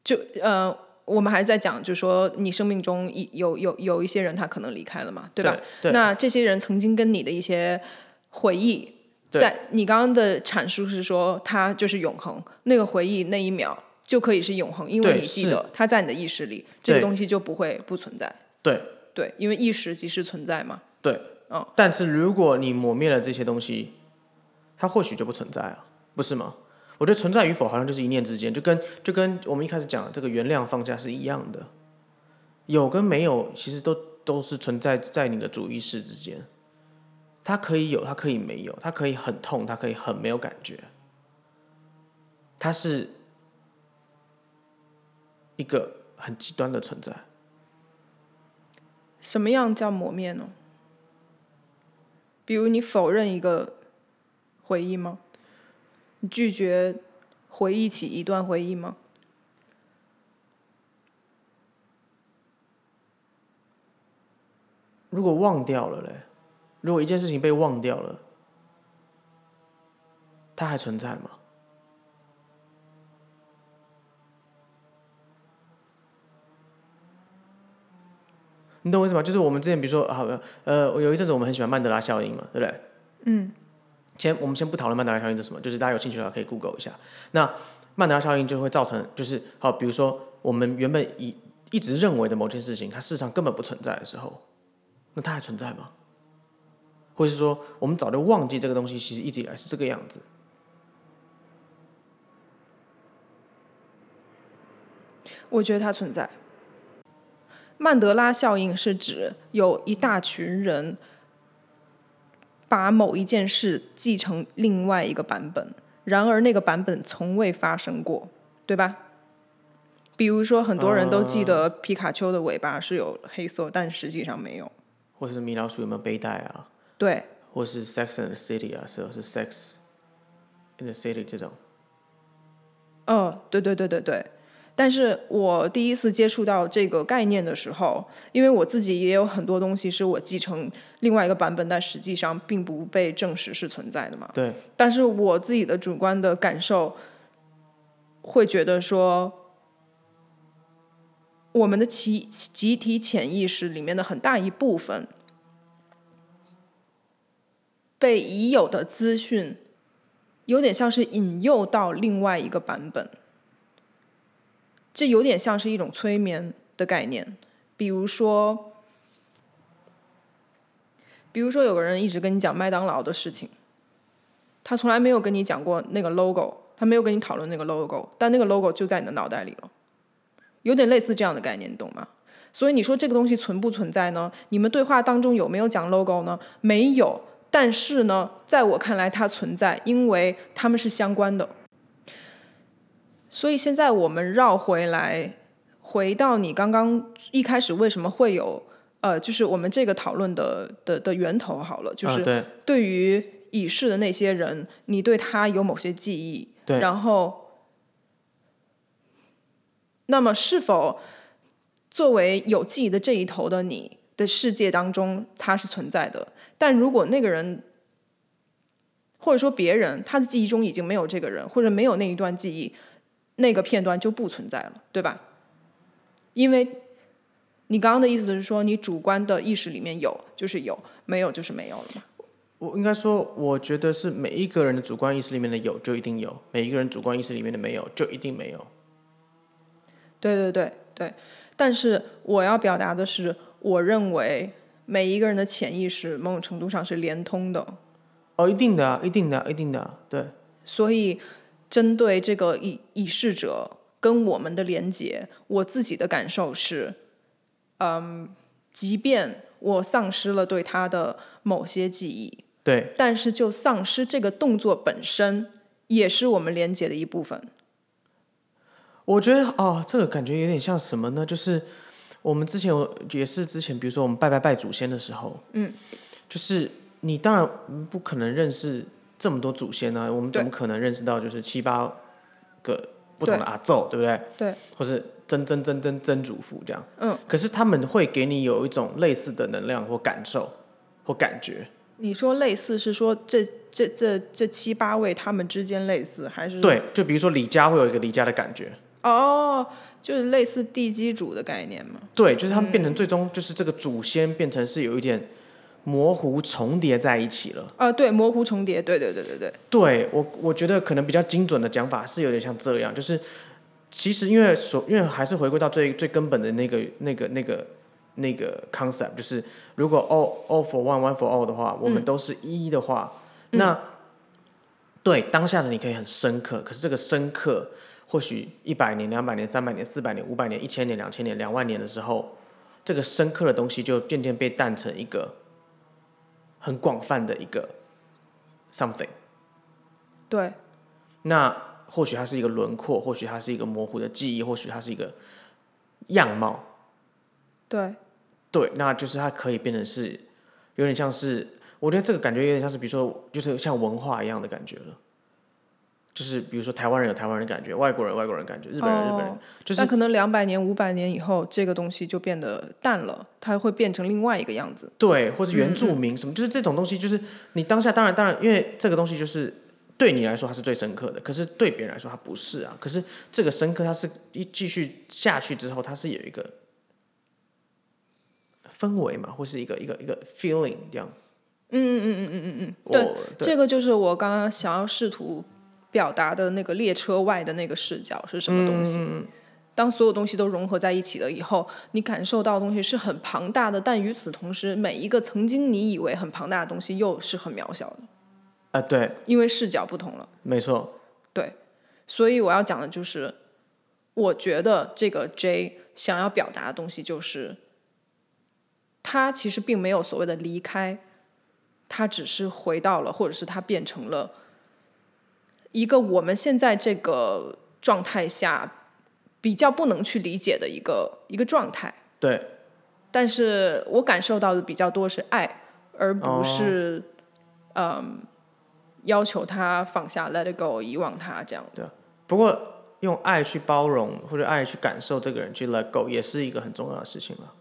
[SPEAKER 2] 就呃，我们还是在讲，就说你生命中一有有有一些人他可能离开了嘛，对吧？
[SPEAKER 1] 对，
[SPEAKER 2] 那这些人曾经跟你的一些回忆，
[SPEAKER 1] 对
[SPEAKER 2] 在你刚刚的阐述是说，它就是永恒，那个回忆那一秒就可以是永恒，因为你记得它在你的意识里，这个东西就不会不存在。
[SPEAKER 1] 对
[SPEAKER 2] 对，因为意识即是存在嘛。
[SPEAKER 1] 对，
[SPEAKER 2] 嗯。
[SPEAKER 1] 但是如果你抹灭了这些东西，它或许就不存在啊，不是吗？我觉得存在与否好像就是一念之间，就跟就跟我们一开始讲的这个原谅放下是一样的，有跟没有其实都都是存在在你的主意识之间。它可以有，它可以没有，它可以很痛，它可以很没有感觉，它是一个很极端的存在。
[SPEAKER 2] 什么样叫磨灭呢？比如你否认一个回忆吗？你拒绝回忆起一段回忆吗？
[SPEAKER 1] 如果忘掉了嘞，如果一件事情被忘掉了，它还存在吗？你懂我意思吗？就是我们之前比如说，好，呃，我有一阵子我们很喜欢曼德拉效应嘛，对不对？
[SPEAKER 2] 嗯。
[SPEAKER 1] 先我们先不讨论曼德拉效应是什么，就是大家有兴趣的话可以 Google 一下。那曼德拉效应就会造成，就是好，比如说我们原本一一直认为的某件事情，它事实上根本不存在的时候，那它还存在吗？或者是说，我们早就忘记这个东西，其实一直以来是这个样子。
[SPEAKER 2] 我觉得它存在。曼德拉效应是指有一大群人把某一件事继承另外一个版本，然而那个版本从未发生过，对吧？比如说，很多人都记得皮卡丘的尾巴是有黑色，但实际上没有。
[SPEAKER 1] 或是米老鼠有没有背带啊？
[SPEAKER 2] 对，
[SPEAKER 1] 或是 Sex and the City 啊，是是 Sex in the City 这种。
[SPEAKER 2] 嗯，对对对对对。但是我第一次接触到这个概念的时候，因为我自己也有很多东西是我继承另外一个版本，但实际上并不被证实是存在的嘛。
[SPEAKER 1] 对。
[SPEAKER 2] 但是我自己的主观的感受，会觉得说，我们的集集体潜意识里面的很大一部分，被已有的资讯，有点像是引诱到另外一个版本。这有点像是一种催眠的概念，比如说，比如说有个人一直跟你讲麦当劳的事情，他从来没有跟你讲过那个 logo，他没有跟你讨论那个 logo，但那个 logo 就在你的脑袋里了，有点类似这样的概念，你懂吗？所以你说这个东西存不存在呢？你们对话当中有没有讲 logo 呢？没有，但是呢，在我看来它存在，因为它们是相关的。所以现在我们绕回来，回到你刚刚一开始为什么会有呃，就是我们这个讨论的的的源头好了，就是对于已逝的那些人，你对他有某些记忆，然后，那么是否作为有记忆的这一头的你的世界当中，它是存在的？但如果那个人，或者说别人，他的记忆中已经没有这个人，或者没有那一段记忆。那个片段就不存在了，对吧？因为你刚刚的意思是说，你主观的意识里面有就是有，没有就是没有了嘛？
[SPEAKER 1] 我应该说，我觉得是每一个人的主观意识里面的有就一定有，每一个人主观意识里面的没有就一定没有。
[SPEAKER 2] 对对对对，但是我要表达的是，我认为每一个人的潜意识某种程度上是连通的。
[SPEAKER 1] 哦，一定的，一定的，一定的，对。
[SPEAKER 2] 所以。针对这个已已逝者跟我们的连接，我自己的感受是，嗯，即便我丧失了对他的某些记忆，
[SPEAKER 1] 对，
[SPEAKER 2] 但是就丧失这个动作本身，也是我们连接的一部分。
[SPEAKER 1] 我觉得哦，这个感觉有点像什么呢？就是我们之前也是之前，比如说我们拜拜拜祖先的时候，
[SPEAKER 2] 嗯，
[SPEAKER 1] 就是你当然不可能认识。这么多祖先呢，我们怎么可能认识到就是七八个不同的阿奏，对不对？
[SPEAKER 2] 对。
[SPEAKER 1] 或是曾曾曾曾曾祖父这样。
[SPEAKER 2] 嗯。
[SPEAKER 1] 可是他们会给你有一种类似的能量或感受或感觉。
[SPEAKER 2] 你说类似是说这这这这七八位他们之间类似还是？
[SPEAKER 1] 对，就比如说李家会有一个李家的感觉。
[SPEAKER 2] 哦，就是类似地基主的概念嘛？
[SPEAKER 1] 对，就是他们变成最终就是这个祖先变成是有一点。模糊重叠在一起了。
[SPEAKER 2] 啊，对，模糊重叠，对对对对对。
[SPEAKER 1] 对我，我觉得可能比较精准的讲法是有点像这样，就是其实因为所，因为还是回归到最最根本的那个那个那个那个 concept，就是如果 all all for one one for all 的话，我们都是一的话，那对当下的你可以很深刻，可是这个深刻或许一百年、两百年、三百年、四百年、五百年、一千年、两千年、两万年的时候，这个深刻的东西就渐渐被淡成一个。很广泛的一个 something，
[SPEAKER 2] 对，
[SPEAKER 1] 那或许它是一个轮廓，或许它是一个模糊的记忆，或许它是一个样貌，
[SPEAKER 2] 对，
[SPEAKER 1] 对，那就是它可以变成是有点像是，我觉得这个感觉有点像是，比如说，就是像文化一样的感觉了。就是比如说台湾人有台湾人的感觉，外国人外国人感觉，日本人日本人，就是
[SPEAKER 2] 可能两百年五百年以后，这个东西就变得淡了，它会变成另外一个样子。
[SPEAKER 1] 对，或是原住民什么，就是这种东西，就是你当下当然当然，因为这个东西就是对你来说它是最深刻的，可是对别人来说它不是啊。可是这个深刻，它是一继续下去之后，它是有一个氛围嘛，或是一个一个一个 feeling 这样。
[SPEAKER 2] 嗯嗯嗯嗯嗯嗯嗯，对，这个就是我刚刚想要试图。表达的那个列车外的那个视角是什么东西？当所有东西都融合在一起了以后，你感受到的东西是很庞大的，但与此同时，每一个曾经你以为很庞大的东西又是很渺小的。
[SPEAKER 1] 啊，对，
[SPEAKER 2] 因为视角不同了。
[SPEAKER 1] 没错。
[SPEAKER 2] 对，所以我要讲的就是，我觉得这个 J 想要表达的东西就是，他其实并没有所谓的离开，他只是回到了，或者是他变成了一个我们现在这个状态下比较不能去理解的一个一个状态。
[SPEAKER 1] 对，
[SPEAKER 2] 但是我感受到的比较多是爱，而不是、嗯要求他放下，let it go，遗忘他这样。
[SPEAKER 1] 不过用爱去包容或者爱去感受这个人，去 let go 也是一个很重要的事情了。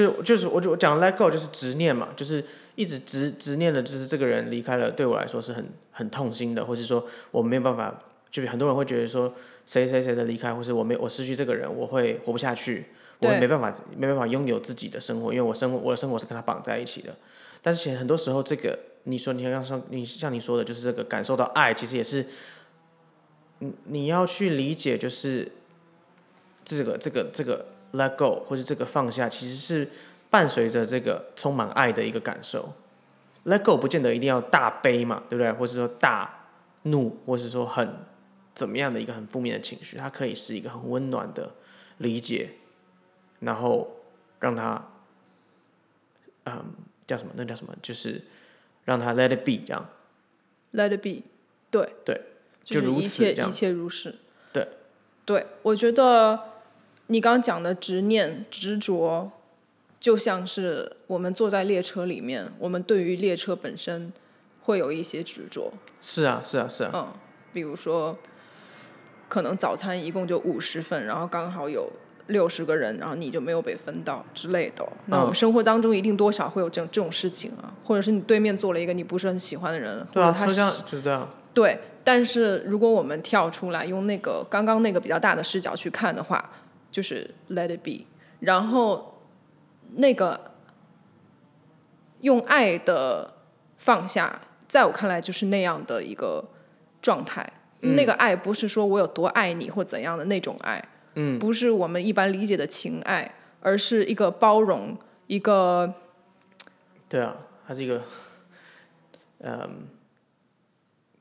[SPEAKER 1] 就就是我就我讲 let go 就是执念嘛，就是一直执执念的，就是这个人离开了，对我来说是很很痛心的，或是说我没有办法，就很多人会觉得说谁谁谁的离开，或是我没我失去这个人，我会活不下去，我没办法没办法拥有自己的生活，因为我生活我的生活是跟他绑在一起的。但是其实很多时候，这个你说你像像你像你说的，就是这个感受到爱，其实也是你你要去理解，就是这个这个这个 let go 或是这个放下，其实是伴随着这个充满爱的一个感受。let go 不见得一定要大悲嘛，对不对？或是说大怒，或是说很怎么样的一个很负面的情绪，它可以是一个很温暖的理解，然后让它，嗯，叫什么？那叫什么？就是让它 let it be 这样。
[SPEAKER 2] Let it be，对
[SPEAKER 1] 对，
[SPEAKER 2] 就
[SPEAKER 1] 就是如
[SPEAKER 2] 一
[SPEAKER 1] 此这样
[SPEAKER 2] 切一切如是。
[SPEAKER 1] 对，
[SPEAKER 2] 对，我觉得你刚刚讲的执念、执着，就像是我们坐在列车里面，我们对于列车本身会有一些执着。
[SPEAKER 1] 是啊，是啊，是啊，
[SPEAKER 2] 嗯，比如说，可能早餐一共就五十份，然后刚好有六十个人，然后你就没有被分到之类的。那我们
[SPEAKER 1] 嗯
[SPEAKER 2] 生活当中一定多少会有这种这种事情啊，或者是你对面坐了一个你不是很喜欢的人，
[SPEAKER 1] 对啊，
[SPEAKER 2] 或者他
[SPEAKER 1] 车厢
[SPEAKER 2] 喜
[SPEAKER 1] 就是这样。
[SPEAKER 2] 对，但是如果我们跳出来，用那个刚刚那个比较大的视角去看的话，就是 let it be，然后那个用爱的放下，在我看来就是那样的一个状态。那个爱不是说我有多爱你或怎样的那种爱，
[SPEAKER 1] 嗯，
[SPEAKER 2] 不是我们一般理解的情爱，而是一个包容，一个
[SPEAKER 1] 对啊，它是一个，嗯，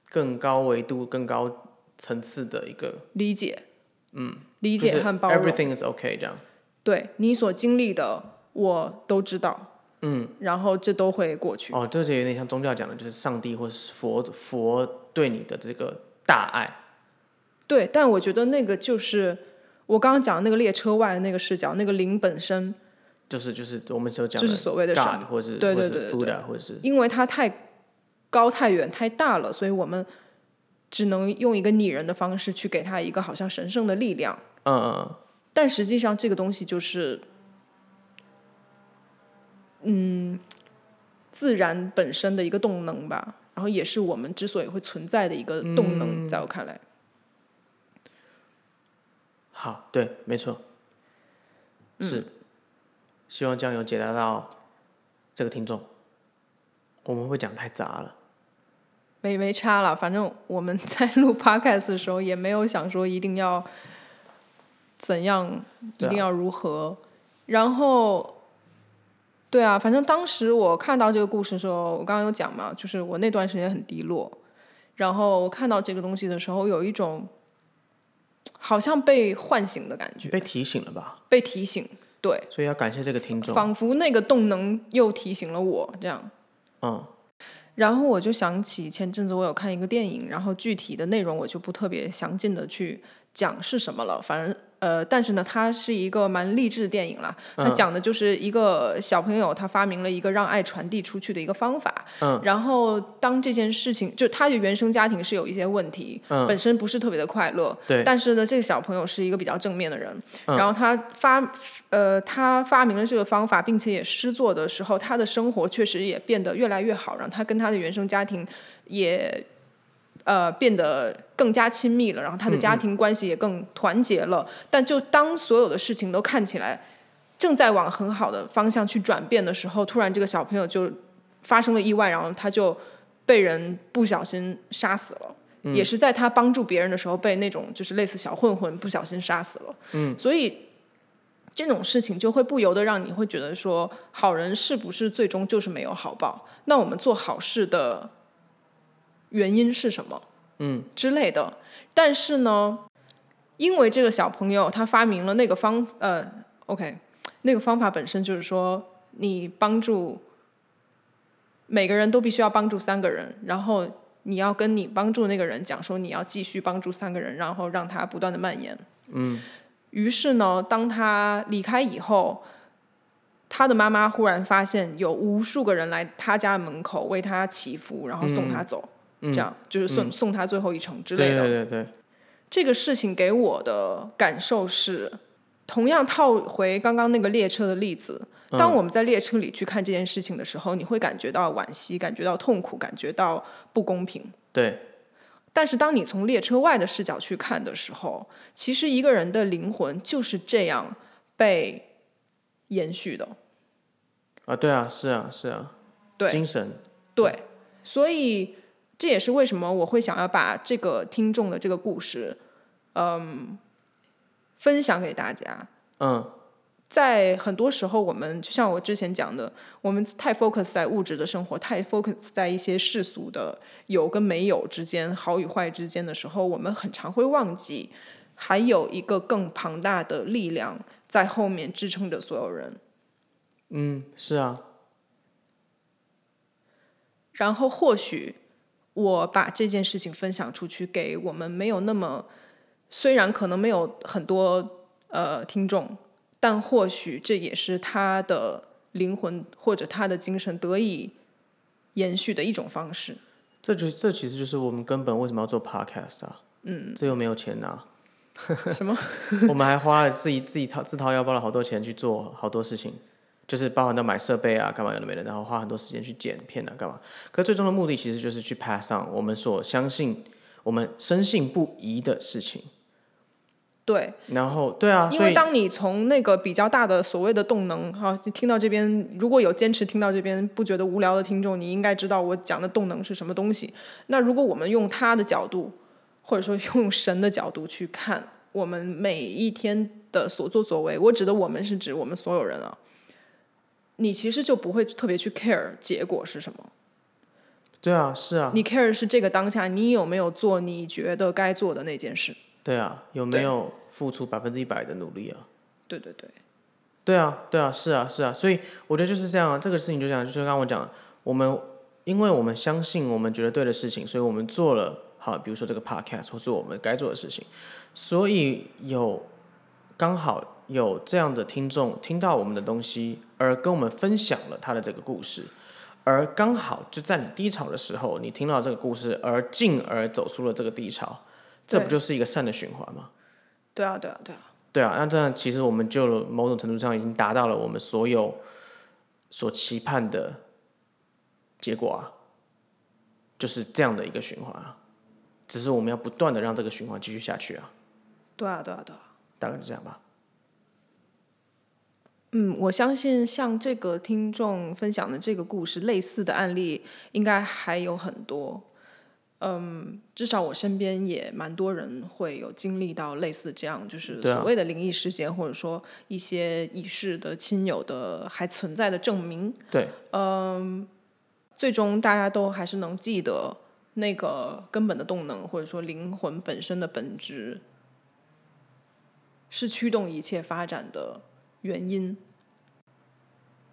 [SPEAKER 1] 更高维度、更高层次的一个
[SPEAKER 2] 理解，
[SPEAKER 1] 嗯，
[SPEAKER 2] 理解和包容。
[SPEAKER 1] everything is okay 这样。
[SPEAKER 2] 对你所经历的，我都知道，
[SPEAKER 1] 嗯，
[SPEAKER 2] 然后这都会过去。
[SPEAKER 1] 哦，这就有点像宗教讲的，就是上帝或是佛佛对你的这个大爱。
[SPEAKER 2] 对，但我觉得那个就是我刚刚讲的那个列车外的那个视角，那个灵本身，
[SPEAKER 1] 就是就是我们所讲的
[SPEAKER 2] 就是所谓的神
[SPEAKER 1] 或是
[SPEAKER 2] 对对
[SPEAKER 1] 或是
[SPEAKER 2] 对对
[SPEAKER 1] 或者是
[SPEAKER 2] 因为它太高、太远、太大了，所以我们只能用一个拟人的方式去给他一个好像神圣的力量。
[SPEAKER 1] 嗯
[SPEAKER 2] 但实际上，这个东西就是，嗯，自然本身的一个动能吧，然后也是我们之所以会存在的一个动能，在我看来。
[SPEAKER 1] 好，对，没错，是，希望这样有解答到这个听众。我们会讲太杂了，
[SPEAKER 2] 没没差了，反正我们在录 podcast 的时候也没有想说一定要怎样，一定要如何。然后，对啊，反正当时我看到这个故事的时候，我刚刚有讲嘛，就是我那段时间很低落，然后我看到这个东西的时候，有一种好像被唤醒的感觉，
[SPEAKER 1] 被提醒了吧？
[SPEAKER 2] 被提醒，对，
[SPEAKER 1] 所以要感谢这个听众。
[SPEAKER 2] 仿佛那个动能又提醒了我，这样。
[SPEAKER 1] 嗯，
[SPEAKER 2] 然后我就想起前阵子我有看一个电影，然后具体的内容我就不特别详尽的去讲是什么了，反正呃，但是呢，它是一个蛮励志的电影啦。它
[SPEAKER 1] 嗯
[SPEAKER 2] 讲的就是一个小朋友他发明了一个让爱传递出去的一个方法。
[SPEAKER 1] 嗯。
[SPEAKER 2] 然后当这件事情，就他的原生家庭是有一些问题，
[SPEAKER 1] 嗯
[SPEAKER 2] 本身不是特别的快乐。
[SPEAKER 1] 对。
[SPEAKER 2] 但是呢，这个小朋友是一个比较正面的人，
[SPEAKER 1] 嗯
[SPEAKER 2] 然后他发呃他发明了这个方法，并且也施作的时候，他的生活确实也变得越来越好，然后他跟他的原生家庭也呃变得更加亲密了，然后他的家庭关系也更团结了。但就当所有的事情都看起来正在往很好的方向去转变的时候，突然这个小朋友就发生了意外，然后他就被人不小心杀死了。也是在他帮助别人的时候，被那种就是类似小混混不小心杀死了。嗯，所以这种事情就会不由得让你会觉得说，好人是不是最终就是没有好报？那我们做好事的原因是什么？
[SPEAKER 1] 嗯，
[SPEAKER 2] 之类的。但是呢，因为这个小朋友他发明了那个方呃，OK，那个方法本身就是说，你帮助每个人都必须要帮助三个人，然后你要跟你帮助那个人讲说你要继续帮助三个人，然后让他不断的蔓延。
[SPEAKER 1] 嗯，
[SPEAKER 2] 于是呢，当他离开以后，他的妈妈忽然发现有无数个人来他家门口为他祈福，然后送他走，
[SPEAKER 1] 嗯
[SPEAKER 2] 这样就是送、送他最后一程之类的。
[SPEAKER 1] 对对对，
[SPEAKER 2] 这个事情给我的感受是，同样套回刚刚那个列车的例子，当我们在列车里去看这件事情的时候，你会感觉到惋惜，感觉到痛苦，感觉到不公平。
[SPEAKER 1] 对，
[SPEAKER 2] 但是当你从列车外的视角去看的时候，其实一个人的灵魂就是这样被延续的。
[SPEAKER 1] 啊，对啊，是啊，是啊，
[SPEAKER 2] 对。
[SPEAKER 1] 精神，
[SPEAKER 2] 对，所以这也是为什么我会想要把这个听众的这个故事，嗯，分享给大家。
[SPEAKER 1] 嗯，
[SPEAKER 2] 在很多时候，我们就像我之前讲的，我们太 focus 在物质的生活，太 focus 在一些世俗的有跟没有之间、好与坏之间的时候，我们很常会忘记，还有一个更庞大的力量在后面支撑着所有人。
[SPEAKER 1] 嗯，是啊，
[SPEAKER 2] 然后或许我把这件事情分享出去，给我们没有那么，虽然可能没有很多呃听众，但或许这也是他的灵魂或者他的精神得以延续的一种方式。
[SPEAKER 1] 这就这其实就是我们根本为什么要做 podcast 啊，嗯，这又没有钱拿，
[SPEAKER 2] 什么？
[SPEAKER 1] 我们还花了自己自己掏自掏腰包了好多钱去做好多事情，就是包含到买设备啊，干嘛有的没的，然后花很多时间去剪片啊，干嘛？可最终的目的其实就是去 pass 上我们所相信、我们深信不疑的事情。
[SPEAKER 2] 对，
[SPEAKER 1] 然后，对啊，
[SPEAKER 2] 因为当你从那个比较大的所谓的动能，哈，听到这边，如果有坚持听到这边不觉得无聊的听众，你应该知道我讲的动能是什么东西。那如果我们用他的角度，或者说用神的角度去看我们每一天的所作所为，我指的我们是指我们所有人啊，你其实就不会特别去 care 结果是什么，
[SPEAKER 1] 对啊，是啊，
[SPEAKER 2] 你 care 是这个当下你有没有做你觉得该做的那件事。
[SPEAKER 1] 对啊，有没有付出百分之一百的努力啊？
[SPEAKER 2] 对对对，
[SPEAKER 1] 对啊，对啊，是啊，是啊，所以我觉得就是这样啊，这个事情就这样，就是刚刚我讲的，我们因为我们相信我们觉得对的事情，所以我们做了好，比如说这个 podcast 或做我们该做的事情，所以有刚好有这样的听众听到我们的东西，而跟我们分享了他的这个故事，而刚好就在你低潮的时候，你听到这个故事，而进而走出了这个低潮，这不就是一个善的循环吗？
[SPEAKER 2] 对啊对啊对啊，
[SPEAKER 1] 对啊，那这样其实我们就某种程度上已经达到了我们所有所期盼的结果啊，就是这样的一个循环啊。只是我们要不断的让这个循环继续下去啊，
[SPEAKER 2] 对啊对啊对啊。
[SPEAKER 1] 大概就这样吧。
[SPEAKER 2] 嗯，我相信像这个听众分享的这个故事，类似的案例应该还有很多。嗯，至少我身边也蛮多人会有经历到类似这样，就是所谓的灵异事件，或者说一些已逝的亲友的还存在的证明。
[SPEAKER 1] 对，
[SPEAKER 2] 最终大家都还是能记得那个根本的动能，或者说灵魂本身的本质，是驱动一切发展的原因，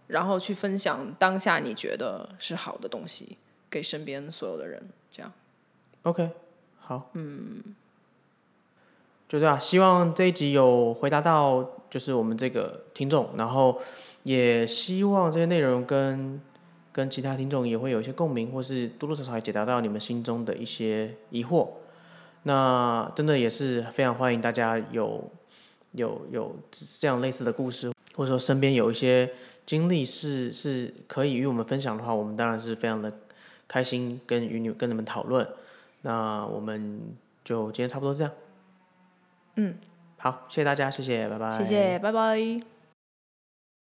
[SPEAKER 2] 然后去分享当下你觉得是好的东西给身边所有的人，这样。
[SPEAKER 1] OK，好，嗯，就这样。希望这一集有回答到，就是我们这个听众，然后也希望这些内容跟跟其他听众也会有一些共鸣，或是多多少少也解答到你们心中的一些疑惑。那真的也是非常欢迎大家有有有这样类似的故事，或者说身边有一些经历是是可以与我们分享的话，我们当然是非常的开心跟与你跟你们讨论。那我们就今天差不多这样。
[SPEAKER 2] 嗯，
[SPEAKER 1] 好，谢谢大家，谢谢，拜拜。
[SPEAKER 2] 谢谢，拜拜。